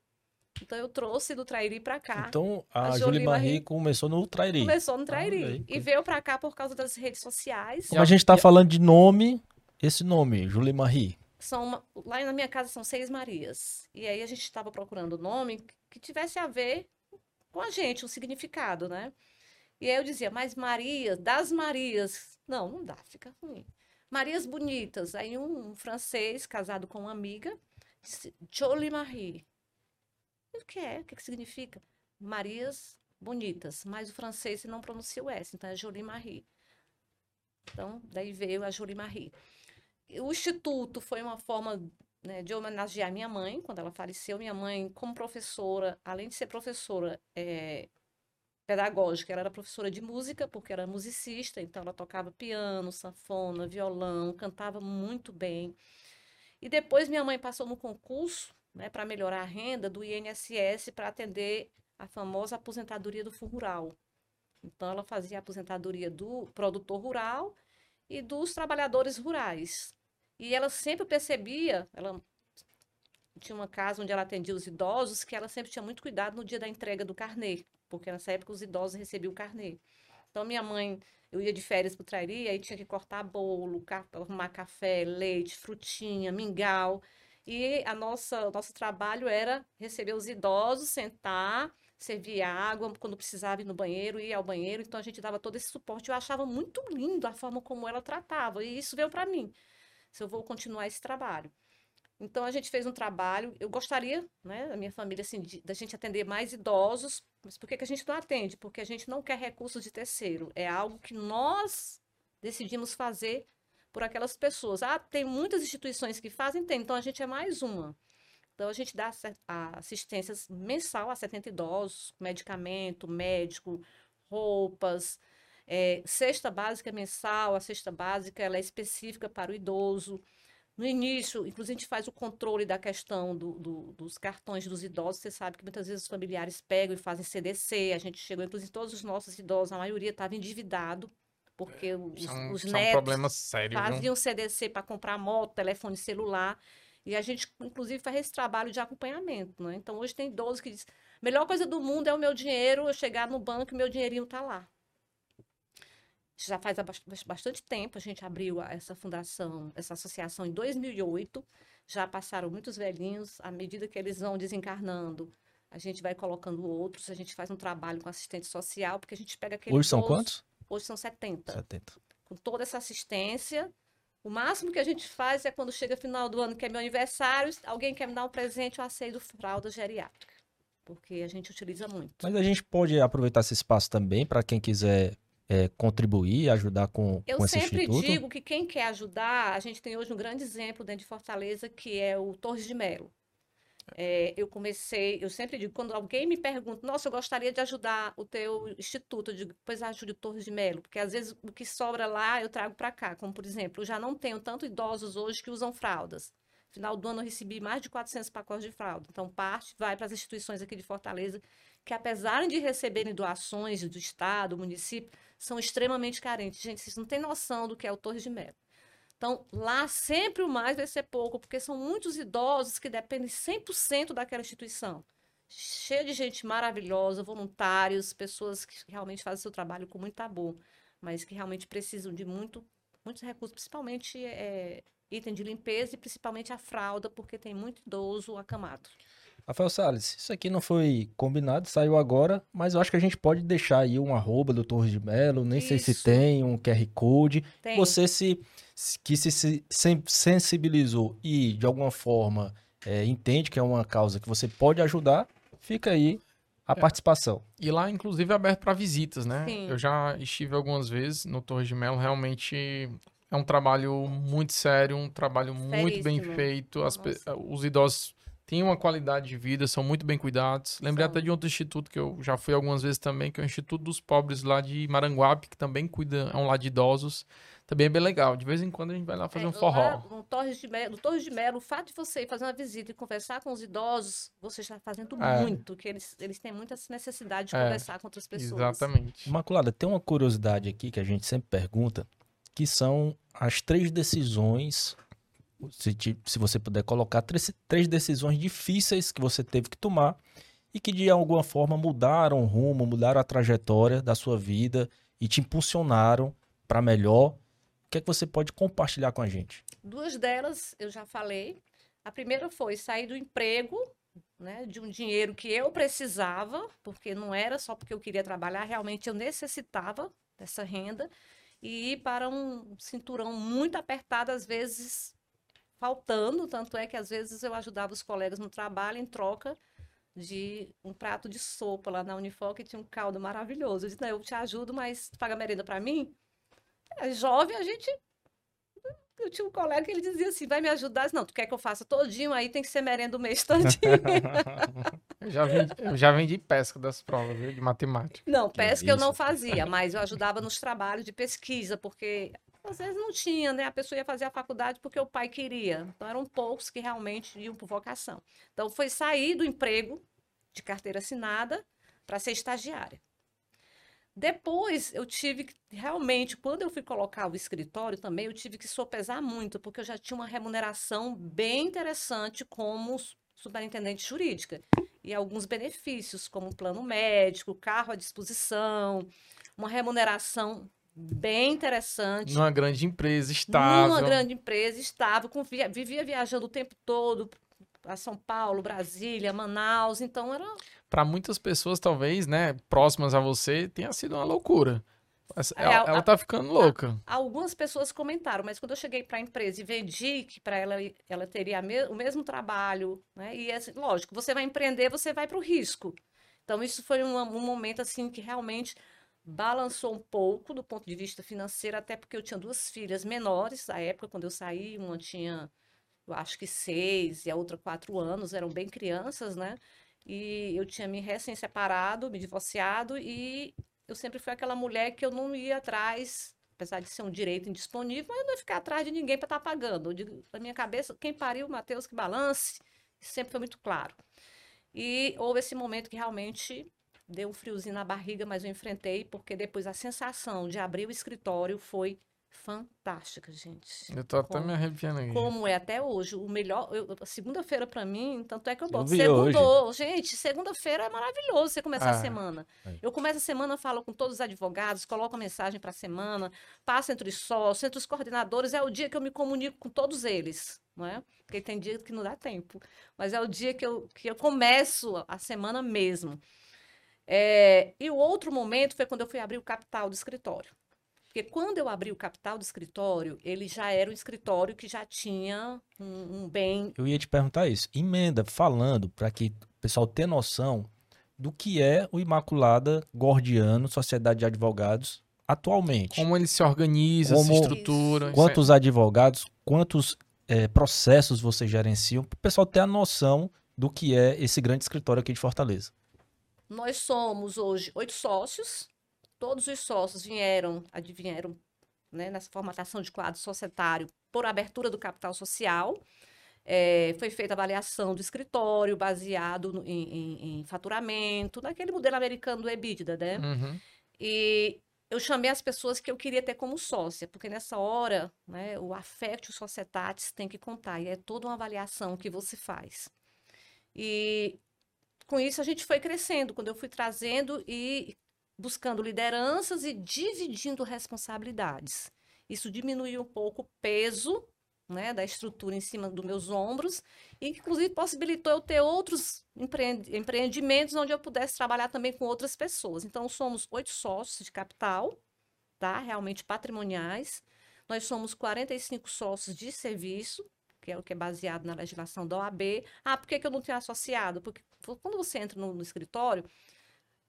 Então eu trouxe do Trairi para cá. Então, a, A Jolie Marie começou no Trairi. Começou no Ah, Trairi. bem, e veio para cá por causa das redes sociais. Como a gente tá falando de nome, esse nome, Julie Marie. São uma- lá na minha casa são seis Marias. E aí a gente estava procurando um nome que tivesse a ver com a gente, um significado, né? E aí eu dizia, mas Maria, das Marias. Não, não dá, fica ruim. Marias bonitas. Aí um, francês casado com uma amiga disse, Jolie Marie. O que é? O que, que significa? Marias bonitas. Mas o francês não pronuncia o S, então é Jolie Marie. Então, daí veio a Jolie Marie. O instituto foi uma forma né, de homenagear minha mãe, quando ela faleceu. Minha mãe, como professora, além de ser professora eh, pedagógica, ela era professora de música, porque era musicista, então ela tocava piano, sanfona, violão, cantava muito bem. E depois minha mãe passou no concurso né, para melhorar a renda do INSS para atender a famosa aposentadoria do fundo rural. Então, ela fazia a aposentadoria do produtor rural e dos trabalhadores rurais. E ela sempre percebia, ela tinha uma casa onde ela atendia os idosos, que ela sempre tinha muito cuidado no dia da entrega do carnê, porque nessa época os idosos recebiam o carnê. Então, minha mãe, eu ia de férias para Trairi, aí tinha que cortar bolo, arrumar café, leite, frutinha, mingau. E a nossa, o nosso trabalho era receber os idosos, sentar, servir água, quando precisava ir no banheiro, ir ao banheiro. Então, a gente dava todo esse suporte. Eu achava muito lindo a forma como ela tratava, e isso veio para mim, se eu vou continuar esse trabalho. Então, a gente fez um trabalho. Eu gostaria, né, da minha família, assim, da gente atender mais idosos. Mas por que que a gente não atende? Porque a gente não quer recursos de terceiro. É algo que nós decidimos fazer por aquelas pessoas. Ah, tem muitas instituições que fazem? Tem. Então, a gente é mais uma. Então, a gente dá assi- a assistência mensal a 70 idosos, medicamento, médico, roupas, eh, cesta básica mensal. A cesta básica ela é específica para o idoso. No início, inclusive, a gente faz o controle da questão do- do- dos cartões dos idosos. Você sabe que muitas vezes os familiares pegam e fazem CDC. A gente chegou, inclusive, todos os nossos idosos, a maioria estava endividado, porque os, é os isso é um netos problema sério, viu? faziam CDC para comprar moto, telefone celular. E a gente, inclusive, faz esse trabalho de acompanhamento, né? Então, hoje tem idosos que dizem, melhor coisa do mundo é o meu dinheiro, eu chegar no banco e meu dinheirinho tá lá. Já faz bastante tempo, a gente abriu essa fundação, essa associação em 2008. Já passaram muitos velhinhos, à medida que eles vão desencarnando, a gente vai colocando outros, a gente faz um trabalho com assistente social, porque a gente pega aquele Hoje são quantos? Hoje são 70 70. com toda essa assistência. O máximo que a gente faz é quando chega final do ano, que é meu aniversário, alguém quer me dar um presente, eu aceito fralda geriátrica. Porque a gente utiliza muito. Mas a gente pode aproveitar esse espaço também para quem quiser é, contribuir, ajudar com, Eu com esse sempre instituto. digo que quem quer ajudar, a gente tem hoje um grande exemplo dentro de Fortaleza, que é o Torres de Melo. É, eu comecei, eu sempre digo, quando alguém me pergunta, nossa, eu gostaria de ajudar o teu instituto, eu digo, pois ajude o Torres de Melo, porque às vezes o que sobra lá eu trago para cá, como por exemplo, eu já não tenho tanto idosos hoje que usam fraldas. Final do ano eu recebi mais de 400 pacotes de fralda. Então, parte vai para as instituições aqui de Fortaleza, que apesar de receberem doações do Estado, do município, são extremamente carentes. Gente, vocês não têm noção do que é o Torres de Melo. Então, lá sempre o mais vai ser pouco, porque são muitos idosos que dependem 100% daquela instituição. cheia de gente maravilhosa, voluntários, pessoas que realmente fazem seu trabalho com muito amor, mas que realmente precisam de muito, muitos recursos, principalmente é, item de limpeza e principalmente a fralda, porque tem muito idoso acamado. Rafael Salles, isso aqui não foi combinado, saiu agora, mas eu acho que a gente pode deixar aí um arroba do Torres de Melo, nem sei se Isso. tem, um QR Code. Tem. Você se, que se, se sen- sensibilizou e de alguma forma é, entende que é uma causa que você pode ajudar, fica aí a É. participação. E lá, inclusive, é aberto para visitas, né? Sim. Eu já estive algumas vezes no Torres de Melo, realmente é um trabalho muito sério, um trabalho muito bem Seríssimo. feito. As os idosos têm uma qualidade de vida, são muito bem cuidados. Lembrei São. até de outro instituto que eu já fui algumas vezes também, que é o Instituto dos Pobres lá de Maranguape, que também cuida, é um lar de idosos. Também é bem legal. De vez em quando a gente vai lá fazer É, um forró. Lá, no Torres de Melo, no Torres de Melo, o fato de você ir fazer uma visita e conversar com os idosos, você está fazendo É. muito, que eles, eles têm muita necessidade de É, conversar com outras pessoas. Exatamente. Imaculada, tem uma curiosidade aqui que a gente sempre pergunta, que são as três decisões, se, te- se você puder colocar, três, três decisões difíceis que você teve que tomar e que de alguma forma mudaram o rumo, mudaram a trajetória da sua vida e te impulsionaram para melhor. O que é que você pode compartilhar com a gente? Duas delas eu já falei. A primeira foi sair do emprego, né, de um dinheiro que eu precisava, porque não era só porque eu queria trabalhar, realmente eu necessitava dessa renda, e ir para um cinturão muito apertado, às vezes faltando, tanto é que às vezes eu ajudava os colegas no trabalho em troca de um prato de sopa lá na Unifor, que tinha um caldo maravilhoso. Eu disse, não, eu te ajudo, mas tu paga merenda para mim? É, jovem, a gente eu tinha um colega que ele dizia assim, vai me ajudar? Disse, Não, tu quer que eu faça todinho, aí tem que ser merenda o mês todinho. Eu já vendi, eu já vendi pesca das provas, viu? De matemática. Não, Que pesca eu não fazia, mas eu ajudava nos trabalhos de pesquisa, porque às vezes não tinha, né? A pessoa ia fazer a faculdade porque o pai queria. Então eram poucos que realmente iam por vocação. Então foi sair do emprego de carteira assinada para ser estagiária. Depois eu tive que, realmente, quando eu fui colocar o escritório também, eu tive que sopesar muito, porque eu já tinha uma remuneração bem interessante como su- superintendente jurídica. E alguns benefícios, como plano médico, carro à disposição, uma remuneração bem interessante. Numa grande empresa, estável. Numa grande empresa, estável, com via- vivia viajando o tempo todo a São Paulo, Brasília, Manaus, então era Para muitas pessoas, talvez, né, próximas a você, tenha sido uma loucura. É, Ela, a- ela tá ficando louca. Algumas pessoas comentaram, mas quando eu cheguei para a empresa e vendi que para ela ela teria me- o mesmo trabalho, né? E assim, lógico, você vai empreender, você vai para o risco. Então isso foi um, um momento assim que realmente balançou um pouco do ponto de vista financeiro, até porque eu tinha duas filhas menores na época quando eu saí, uma tinha eu acho que seis e a outra quatro anos, eram bem crianças, né? E eu tinha me recém-separado, me divorciado e eu sempre fui aquela mulher que eu não ia atrás, apesar de ser um direito indisponível, eu não ia ficar atrás de ninguém para estar pagando. Eu digo, na minha cabeça, quem pariu, Mateus, que balance. Sempre foi muito claro. E houve esse momento que realmente deu um friozinho na barriga, mas eu enfrentei, porque depois a sensação de abrir o escritório foi fantástica, gente. Eu tô até Como- me arrepiando aqui. Como é até hoje, o melhor. a segunda-feira para mim, tanto é que eu boto segundou. Gente, segunda-feira é maravilhoso você começar a Ah. semana. Aí. Eu começo a semana, falo com todos os advogados, coloco a mensagem para a semana, passo entre os sócios, entre os coordenadores. É o dia que eu me comunico com todos eles, não é? Porque tem dia que não dá tempo. Mas é o dia que eu, que eu começo a semana mesmo. É, e o outro momento foi quando eu fui abrir o capital do escritório. Porque quando eu abri o capital do escritório, ele já era um escritório que já tinha um, um bem. Eu ia te perguntar isso. Emenda falando para que o pessoal tenha noção do que é o Imaculada Gordiano Sociedade de Advogados atualmente. Como ele se organiza, Como- se estrutura. isso é- Quantos advogados, quantos eh, processos você gerenciam, para o pessoal ter a noção do que é esse grande escritório aqui de Fortaleza. Nós somos hoje oito sócios. Todos os sócios vieram, advieram né, nessa formatação de quadro societário por abertura do capital social. É, foi feita avaliação do escritório baseado no- em, em- em faturamento, naquele modelo americano do EBITDA, né? Uhum. E eu chamei as pessoas que eu queria ter como sócia, porque nessa hora, né, o affect societatis tem que contar, e é toda uma avaliação que você faz. E com isso a gente foi crescendo, quando eu fui trazendo e buscando lideranças e dividindo responsabilidades. Isso diminuiu um pouco o peso né, da estrutura em cima dos meus ombros, e inclusive possibilitou eu ter outros empreendimentos onde eu pudesse trabalhar também com outras pessoas. Então, somos oito sócios de capital, tá? realmente patrimoniais. Nós somos 45 sócios de serviço, que é o que é baseado na legislação da OAB. Ah, por que, que eu não tenho associado? Porque quando você entra no, no escritório,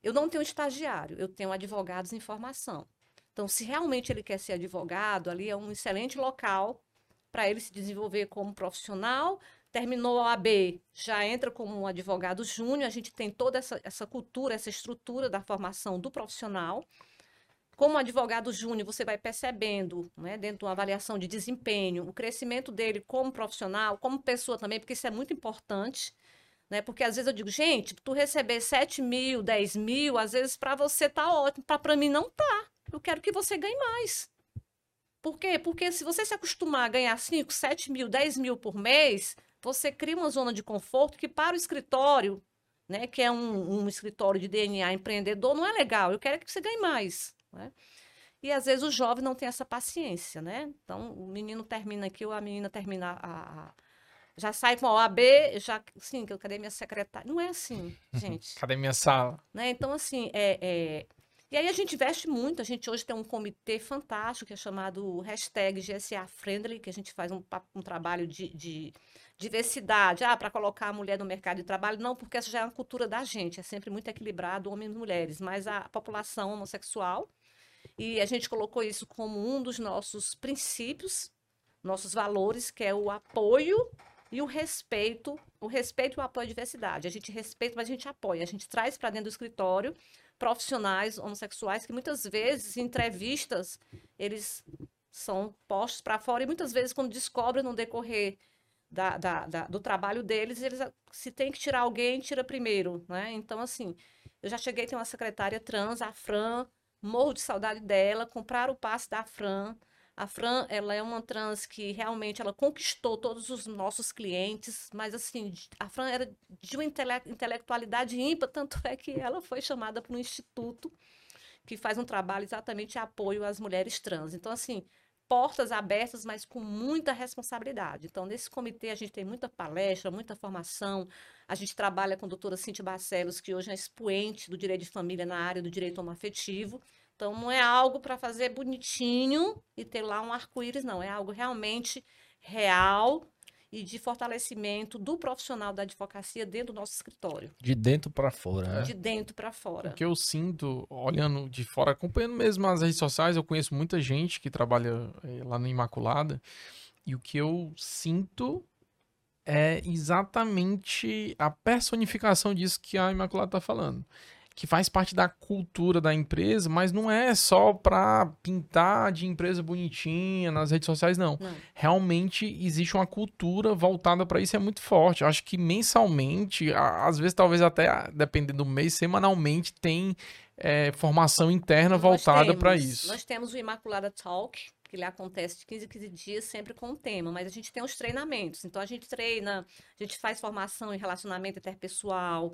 eu não tenho estagiário, eu tenho advogados em formação. Então, se realmente ele quer ser advogado, ali é um excelente local para ele se desenvolver como profissional. Terminou a AB, já entra como um advogado júnior. A gente tem toda essa, essa cultura, essa estrutura da formação do profissional. Como advogado júnior, você vai percebendo, né, dentro de uma avaliação de desempenho, o crescimento dele como profissional, como pessoa também, porque isso é muito importante. Né? Porque às vezes eu digo, gente, tu receber 7 mil, 10 mil, às vezes para você tá ótimo, para mim não tá. Eu quero que você ganhe mais. Por quê? Porque se você se acostumar a ganhar 5, 7 mil, 10 mil por mês, você cria uma zona de conforto que para o escritório, né, que é um, um escritório de DNA empreendedor, não é legal. Eu quero que você ganhe mais. Né? E às vezes o jovem não tem essa paciência, né? Então o menino termina aqui ou a menina termina a, a já sai com a OAB, já, sim, cadê minha secretária? Não é assim, gente. cadê minha sala? Né? Então, assim, é, é, e aí a gente investe muito, a gente hoje tem um comitê fantástico que é chamado hashtag GSA Friendly, que a gente faz um, um trabalho de, de diversidade, ah, para colocar a mulher no mercado de trabalho, não, porque essa já é uma cultura da gente, é sempre muito equilibrado, homens e mulheres, mas a população homossexual, e a gente colocou isso como um dos nossos princípios, nossos valores, que é o apoio e o respeito, o respeito e o apoio à diversidade. A gente respeita, mas a gente apoia, a gente traz para dentro do escritório profissionais homossexuais que muitas vezes, em entrevistas, eles são postos para fora e muitas vezes, quando descobrem no decorrer da, da, da, do trabalho deles, eles se tem que tirar alguém, tira primeiro, né? Então, assim, eu já cheguei a ter uma secretária trans, a Fran, morro de saudade dela, comprar o passe da Fran, a Fran, ela é uma trans que realmente ela conquistou todos os nossos clientes, mas assim, a Fran era de uma intele intelectualidade ímpar, tanto é que ela foi chamada para um instituto que faz um trabalho exatamente de apoio às mulheres trans. Então, assim, portas abertas, mas com muita responsabilidade. Então, nesse comitê, a gente tem muita palestra, muita formação. A gente trabalha com a doutora Cintia Barcelos, que hoje é expoente do direito de família na área do direito homoafetivo. Então, não é algo para fazer bonitinho e ter lá um arco-íris, não. É algo realmente real e de fortalecimento do profissional da advocacia dentro do nosso escritório. De dentro para fora, né? De dentro para fora. O que eu sinto, olhando de fora, acompanhando mesmo as redes sociais, eu conheço muita gente que trabalha eh, lá no Imaculada, e o que eu sinto é exatamente a personificação disso que a Imaculada está falando que faz parte da cultura da empresa, mas não é só para pintar de empresa bonitinha nas redes sociais, não. não. Realmente existe uma cultura voltada para isso, é muito forte. Eu acho que mensalmente, às vezes talvez até dependendo do mês, semanalmente tem é, formação interna Nós voltada para isso. Nós temos o Imaculada Talk, que ele acontece de 15 em 15 dias, sempre com um tema, mas a gente tem os treinamentos. Então, a gente treina, a gente faz formação em relacionamento interpessoal,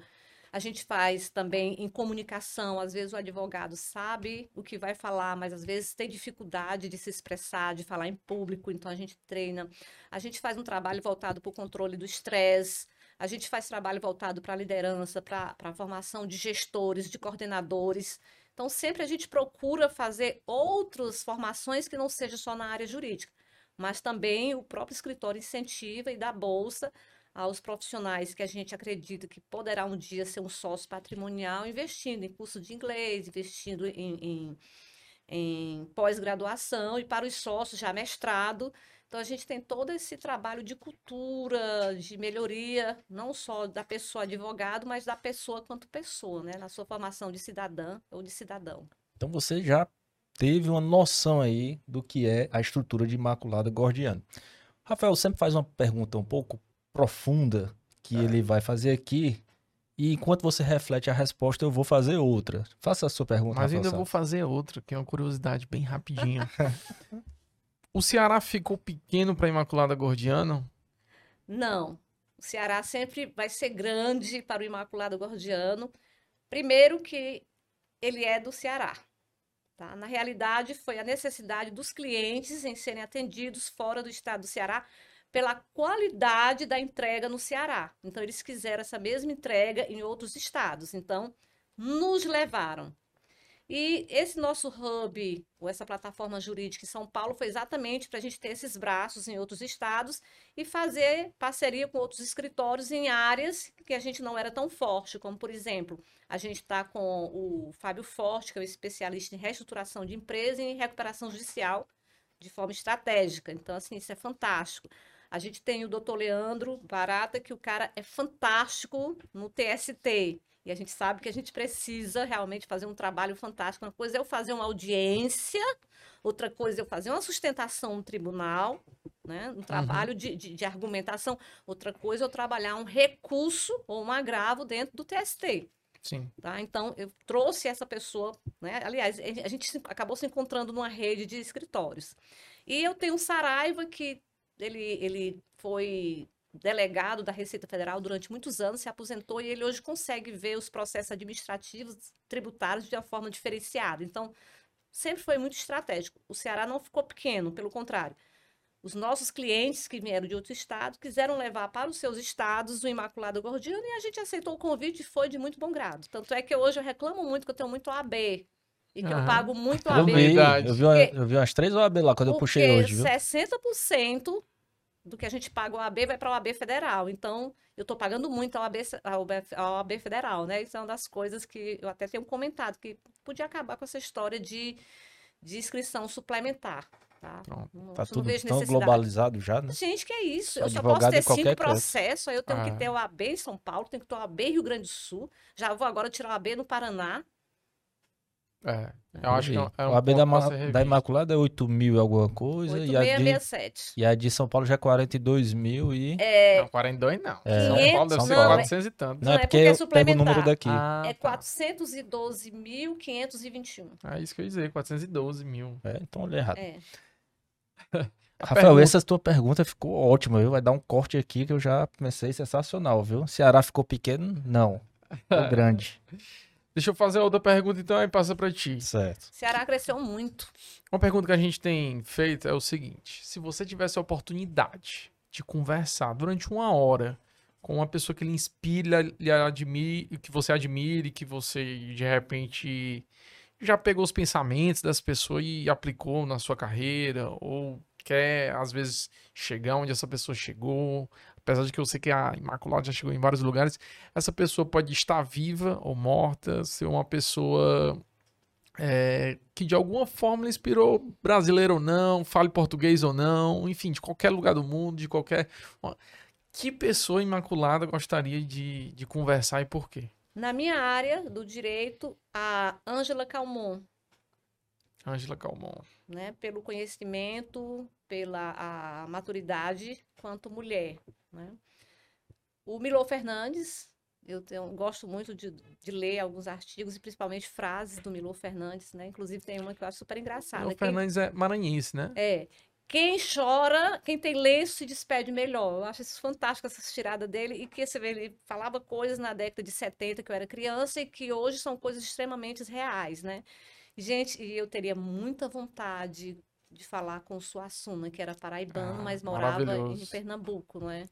a gente faz também em comunicação. Às vezes o advogado sabe o que vai falar, mas às vezes tem dificuldade de se expressar, de falar em público, então a gente treina. A gente faz um trabalho voltado para o controle do estresse. A gente faz trabalho voltado para a liderança, para a formação de gestores, de coordenadores. Então, sempre a gente procura fazer outras formações que não sejam só na área jurídica, mas também o próprio escritório incentiva e dá bolsa aos profissionais que a gente acredita que poderá um dia ser um sócio patrimonial, investindo em curso de inglês, investindo em, em, em pós-graduação e para os sócios já mestrado. Então, a gente tem todo esse trabalho de cultura, de melhoria, não só da pessoa advogado, mas da pessoa quanto pessoa, né? Na sua formação de cidadã ou de cidadão. Então, você já teve uma noção aí do que é a estrutura de Imaculada Gordiano. Rafael sempre faz uma pergunta um pouco profunda que é. ele vai fazer aqui. E enquanto você reflete a resposta, eu vou fazer outra. Faça a sua pergunta. Mas ainda vou fazer outra, que é uma curiosidade bem rapidinha. o Ceará ficou pequeno para Imaculada Gordiano? Não. O Ceará sempre vai ser grande para o Imaculado Gordiano. Primeiro que ele é do Ceará. Tá? Na realidade, foi a necessidade dos clientes em serem atendidos fora do estado do Ceará pela qualidade da entrega no Ceará. Então, eles quiseram essa mesma entrega em outros estados. Então, nos levaram. E esse nosso hub, ou essa plataforma jurídica em São Paulo, foi exatamente para a gente ter esses braços em outros estados e fazer parceria com outros escritórios em áreas que a gente não era tão forte, como, por exemplo, a gente está com o Fábio Forte, que é um especialista em reestruturação de empresa e em recuperação judicial de forma estratégica. Então, assim, isso é fantástico. A gente tem o doutor Leandro Barata, que o cara é fantástico no TST. E a gente sabe que a gente precisa realmente fazer um trabalho fantástico. Uma coisa é eu fazer uma audiência, outra coisa é eu fazer uma sustentação no tribunal, né? um trabalho uhum. de, de, de, argumentação. Outra coisa é eu trabalhar um recurso ou um agravo dentro do TST. Sim. Tá? Então, eu trouxe essa pessoa, né? aliás, a gente acabou se encontrando numa rede de escritórios. E eu tenho um Saraiva que ele, ele foi delegado da Receita Federal durante muitos anos, se aposentou e ele hoje consegue ver os processos administrativos tributários de uma forma diferenciada. Então, sempre foi muito estratégico. O Ceará não ficou pequeno, pelo contrário. Os nossos clientes que vieram de outro estado quiseram levar para os seus estados o Imaculado Gordiano e a gente aceitou o convite e foi de muito bom grado. Tanto é que hoje eu reclamo muito que eu tenho muito OAB e que eu pago muito OAB. Eu vi, eu vi, uma, eu vi umas três OAB lá quando eu puxei hoje, viu? 60% do que a gente paga o AB vai para o AB federal. Então, eu estou pagando muito ao AB, ao AB federal, né? Isso é uma das coisas que eu até tenho comentado, que podia acabar com essa história de, de inscrição suplementar. Tá, não, tá tudo tão globalizado já, né? Gente, que é isso? eu só posso ter cinco processos, aí eu tenho ah. que ter o AB em São Paulo, tenho que ter o AB em Rio Grande do Sul, já vou agora tirar o AB no Paraná. É, eu acho que é, é um o AB da, da Imaculada é 8 mil alguma coisa. 8, e, a de, e a de São Paulo já é 42 mil e... É... Não, 42 não. É. São Paulo deve ser 400 e tanto. Não, é porque, é porque eu pego o número daqui. Ah, é 412.521. É isso que eu ia dizer, 412 mil. É, então olha errado. É. Rafael, pergunta... essa tua pergunta ficou ótima, viu? Vai dar um corte aqui que eu já comecei sensacional, viu? Ceará ficou pequeno? Não. Ficou grande. Deixa eu fazer outra pergunta então e passa para ti. Certo. Ceará cresceu muito. Uma pergunta que a gente tem feito é o seguinte: se você tivesse a oportunidade de conversar durante uma hora com uma pessoa que lhe inspira, lhe admire, que você admire, que você de repente já pegou os pensamentos das pessoas e aplicou na sua carreira, ou quer às vezes chegar onde essa pessoa chegou, apesar de que eu sei que a Imaculada já chegou em vários lugares, essa pessoa pode estar viva ou morta, ser uma pessoa é, que de alguma forma inspirou brasileiro ou não, fale português ou não, enfim, de qualquer lugar do mundo, de qualquer. Que pessoa imaculada gostaria de, de conversar e por quê? Na minha área do direito, a Ângela Calmon. Ângela Calmon. Né, pelo conhecimento, pela a maturidade quanto mulher. Né? O Milo Fernandes, eu tenho, gosto muito de, de, ler alguns artigos e principalmente frases do Milo Fernandes, né? Inclusive tem uma que eu acho super engraçada. Milo Fernandes é maranhense, né? É. Quem chora, quem tem lenço se despede melhor. Eu acho isso fantástico, essa tirada dele. E que você vê, ele falava coisas na década de 70, que eu era criança, e que hoje são coisas extremamente reais, né? Gente, e eu teria muita vontade de falar com o Suassuna, que era paraibano, ah, mas morava em Pernambuco, não é?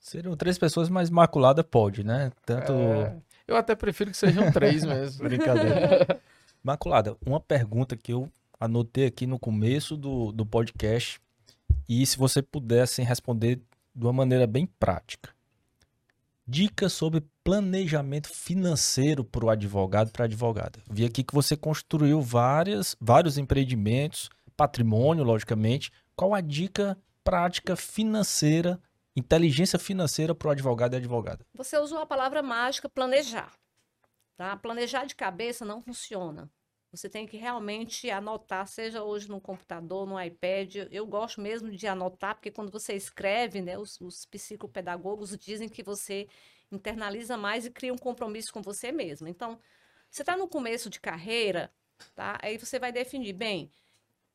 Seriam três pessoas, mas Imaculada pode, né? Tanto. É, eu até prefiro que sejam três mesmo. Brincadeira. Imaculada, uma pergunta que eu anotei aqui no começo do, do podcast, e se você pudesse responder de uma maneira bem prática. Dicas sobre planejamento financeiro para o advogado, para a advogada. Vi aqui que você construiu várias, vários empreendimentos, patrimônio, logicamente. Qual a dica prática financeira, inteligência financeira para o advogado e advogada? Você usou a palavra mágica planejar. Tá? Planejar de cabeça não funciona. Você tem que realmente anotar, seja hoje no computador, no iPad. Eu gosto mesmo de anotar, porque quando você escreve, né, os, os psicopedagogos dizem que você internaliza mais e cria um compromisso com você mesmo. Então, você está no começo de carreira, tá? Aí você vai definir, bem,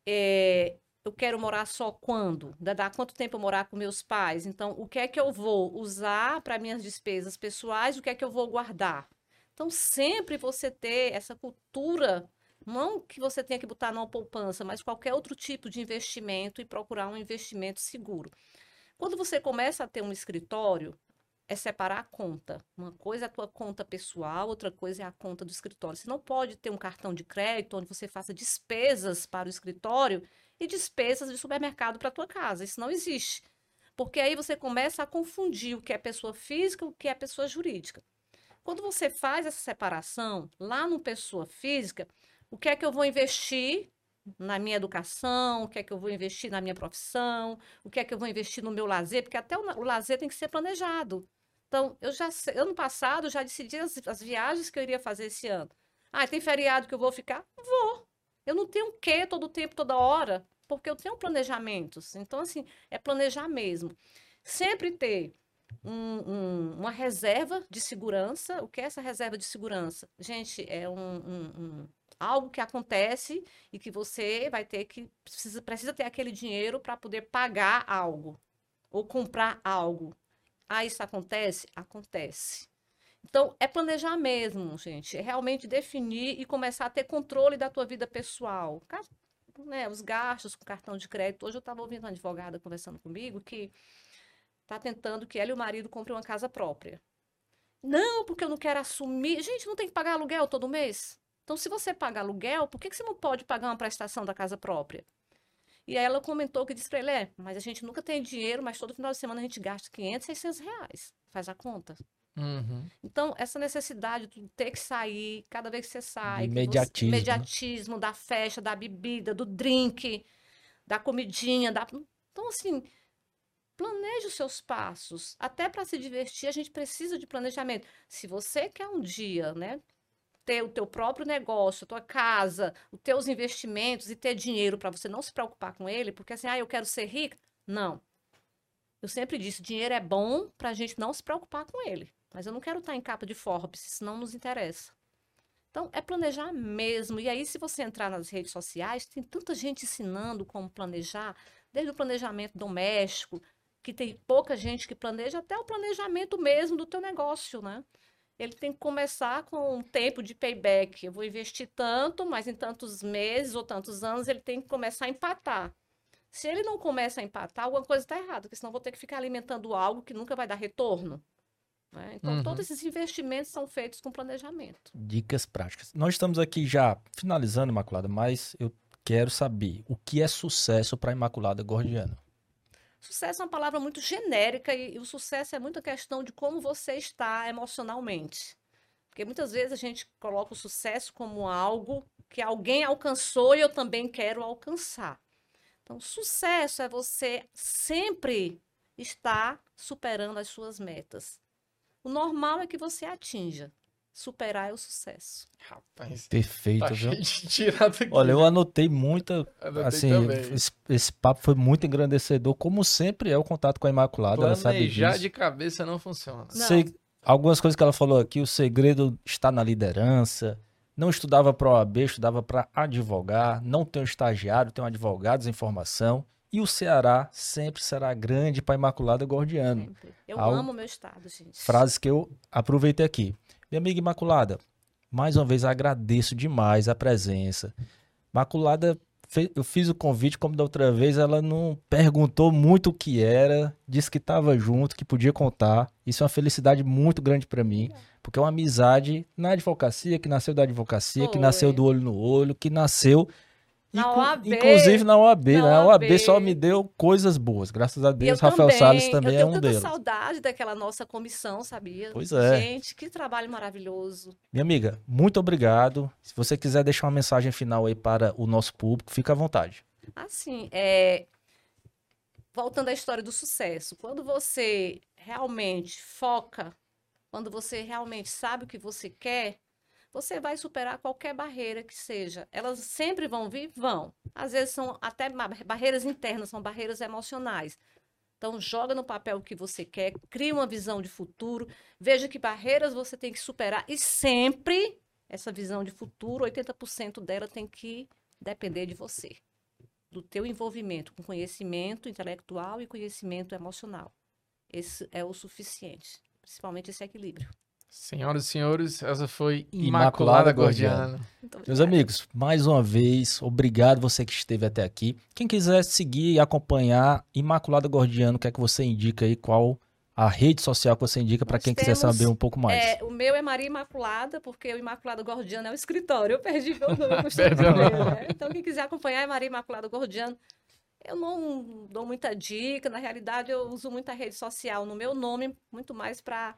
é, eu quero morar só quando? Dá, quanto tempo eu morar com meus pais? Então, o que é que eu vou usar para minhas despesas pessoais? O que é que eu vou guardar? Então, sempre você ter essa cultura, não que você tenha que botar numa poupança, mas qualquer outro tipo de investimento e procurar um investimento seguro. Quando você começa a ter um escritório, é separar a conta. Uma coisa é a tua conta pessoal, outra coisa é a conta do escritório. Você não pode ter um cartão de crédito onde você faça despesas para o escritório e despesas de supermercado para tua casa. Isso não existe. Porque aí você começa a confundir o que é pessoa física e o que é pessoa jurídica. Quando você faz essa separação, lá no pessoa física, o que é que eu vou investir na minha educação, o que é que eu vou investir na minha profissão, o que é que eu vou investir no meu lazer, porque até o, lazer tem que ser planejado. Então, eu já ano passado já decidi as, as, viagens que eu iria fazer esse ano. Ah, tem feriado que eu vou ficar? Vou. Eu não tenho o quê todo tempo, toda hora, porque eu tenho planejamentos. Então, assim, é planejar mesmo. Sempre ter um, um, uma reserva de segurança. O que é essa reserva de segurança? Gente, é um, algo que acontece e que você vai ter que precisa, precisa ter aquele dinheiro para poder pagar algo ou comprar algo. Ah, isso acontece? Acontece. Então, é planejar mesmo, gente. É realmente definir e começar a ter controle da tua vida pessoal. Né, os gastos com cartão de crédito. Hoje eu estava ouvindo uma advogada conversando comigo que está tentando que ela e o marido comprem uma casa própria. Não, porque eu não quero assumir. Gente, não tem que pagar aluguel todo mês? Então, se você paga aluguel, por que, que você não pode pagar uma prestação da casa própria? E aí ela comentou que disse para ele, é, mas a gente nunca tem dinheiro, mas todo final de semana a gente gasta 500, 600 reais. Faz a conta. Uhum. Então, essa necessidade de ter que sair, cada vez que você sai. Imediatismo. Você, imediatismo da festa, da bebida, do drink, da comidinha. Da... Então, assim, planeje os seus passos. Até para se divertir, a gente precisa de planejamento. Se você quer um dia, né, ter o teu próprio negócio, a tua casa, os teus investimentos e ter dinheiro para você não se preocupar com ele, porque assim, ah, eu quero ser rica. Não. Eu sempre disse, dinheiro é bom para a gente não se preocupar com ele. Mas eu não quero estar em capa de Forbes, isso não nos interessa. Então, é planejar mesmo. E aí, se você entrar nas redes sociais, tem tanta gente ensinando como planejar, desde o planejamento doméstico, que tem pouca gente que planeja, até o planejamento mesmo do teu negócio, né? ele tem que começar com um tempo de payback. Eu vou investir tanto, mas em tantos meses ou tantos anos ele tem que começar a empatar. Se ele não começa a empatar, alguma coisa está errada, porque senão vou ter que ficar alimentando algo que nunca vai dar retorno. Né? Então, uhum. todos esses investimentos são feitos com planejamento. Dicas práticas. Nós estamos aqui já finalizando, Imaculada, mas eu quero saber o que é sucesso para a Imaculada Gordiana. Sucesso é uma palavra muito genérica e, e o sucesso é muito questão de como você está emocionalmente. Porque muitas vezes a gente coloca o sucesso como algo que alguém alcançou e eu também quero alcançar. Então, sucesso é você sempre estar superando as suas metas. O normal é que você atinja superar é o sucesso. Rapaz, perfeito, tá viu? Aqui, Olha, eu anotei muita, anotei assim, esse, esse, papo foi muito engrandecedor, como sempre é o contato com a Imaculada, Planejar ela sabe disso. de cabeça não funciona. Não. Sei, algumas coisas que ela falou aqui, o segredo está na liderança. Não estudava para OAB, estudava para advogar, não tem um estagiário, tem um advogado em formação. E o Ceará sempre será grande para Imaculada Gordiano. Sempre. Eu Algo, amo meu estado, gente. Frases que eu aproveitei aqui. Minha amiga Imaculada, mais uma vez agradeço demais a presença. Imaculada, eu fiz o convite, como da outra vez, ela não perguntou muito o que era, disse que estava junto, que podia contar. Isso é uma felicidade muito grande para mim, porque é uma amizade na advocacia, que nasceu da advocacia, Foi. que nasceu do olho no olho, que nasceu na OAB. Inclusive na OAB, na né? A OAB só me deu coisas boas, graças a Deus. Eu Rafael também, Salles também é um deles. Eu tenho saudade daquela nossa comissão, sabia? Pois é. Gente, que trabalho maravilhoso. Minha amiga, muito obrigado. Se você quiser deixar uma mensagem final aí para o nosso público, fica à vontade. Assim, é... voltando à história do sucesso, quando você realmente foca, quando você realmente sabe o que você quer, você vai superar qualquer barreira que seja. Elas sempre vão vir? Vão. Às vezes são até barreiras internas, são barreiras emocionais. Então, joga no papel o que você quer, cria uma visão de futuro, veja que barreiras você tem que superar e sempre essa visão de futuro, 80% dela tem que depender de você. do teu envolvimento com conhecimento intelectual e conhecimento emocional. Esse é o suficiente, principalmente esse equilíbrio. Senhoras e senhores, essa foi Imaculada Imaculada Gordiana. Meus amigos, mais uma vez, obrigado você que esteve até aqui. Quem quiser seguir e acompanhar Imaculada Gordiano, o que é que você indica aí? Qual a rede social que você indica para quem quiser temos, saber um pouco mais? É, o meu é Maria Imaculada, porque o Imaculada Gordiano é o escritório. Eu perdi meu nome. dizer, né? Então, quem quiser acompanhar é Maria Imaculada Gordiano. Eu não dou muita dica, na realidade, eu uso muita rede social no meu nome, muito mais para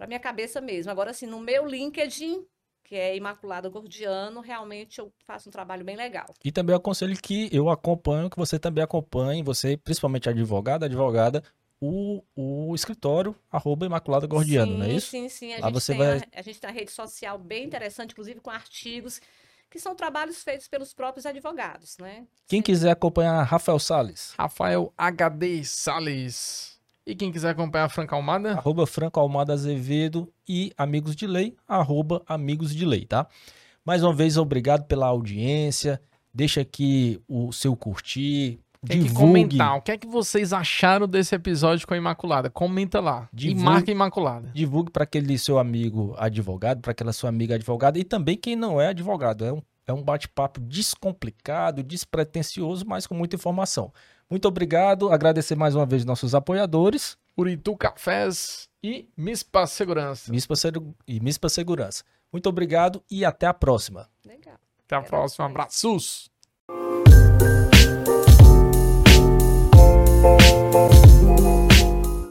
para minha cabeça mesmo. Agora, assim, no meu LinkedIn, que é Imaculada Gordiano, realmente eu faço um trabalho bem legal. E também eu aconselho que eu acompanho, que você também acompanhe, você, principalmente advogada, advogada, o, o escritório, arroba Imaculada Gordiano, sim, não é isso? Sim, sim. A, Lá gente, você tem vai- a, a gente tem uma rede social bem interessante, inclusive com artigos, que são trabalhos feitos pelos próprios advogados, né? Quem quiser acompanhar Rafael Salles, Rafael HD Salles. E quem quiser acompanhar a Franca Almada, arroba Franco Almada Azevedo e Amigos de Lei, arroba Amigos de Lei, tá? Mais uma vez, obrigado pela audiência. Deixa aqui o seu curtir, tem que divulgue. comentar. O que é que vocês acharam desse episódio com a Imaculada? Comenta lá. Divulgue. E marca Imaculada. Divulgue para aquele seu amigo advogado, para aquela sua amiga advogada e também quem não é advogado. É um, é um bate-papo descomplicado, despretensioso, mas com muita informação. Muito obrigado. Agradecer mais uma vez nossos apoiadores Uritu Cafés e Mispa Segurança. Mispa Segu- e Mispa Segurança. Muito obrigado e até a próxima. Legal. Até a Até próxima. mais. Abraços.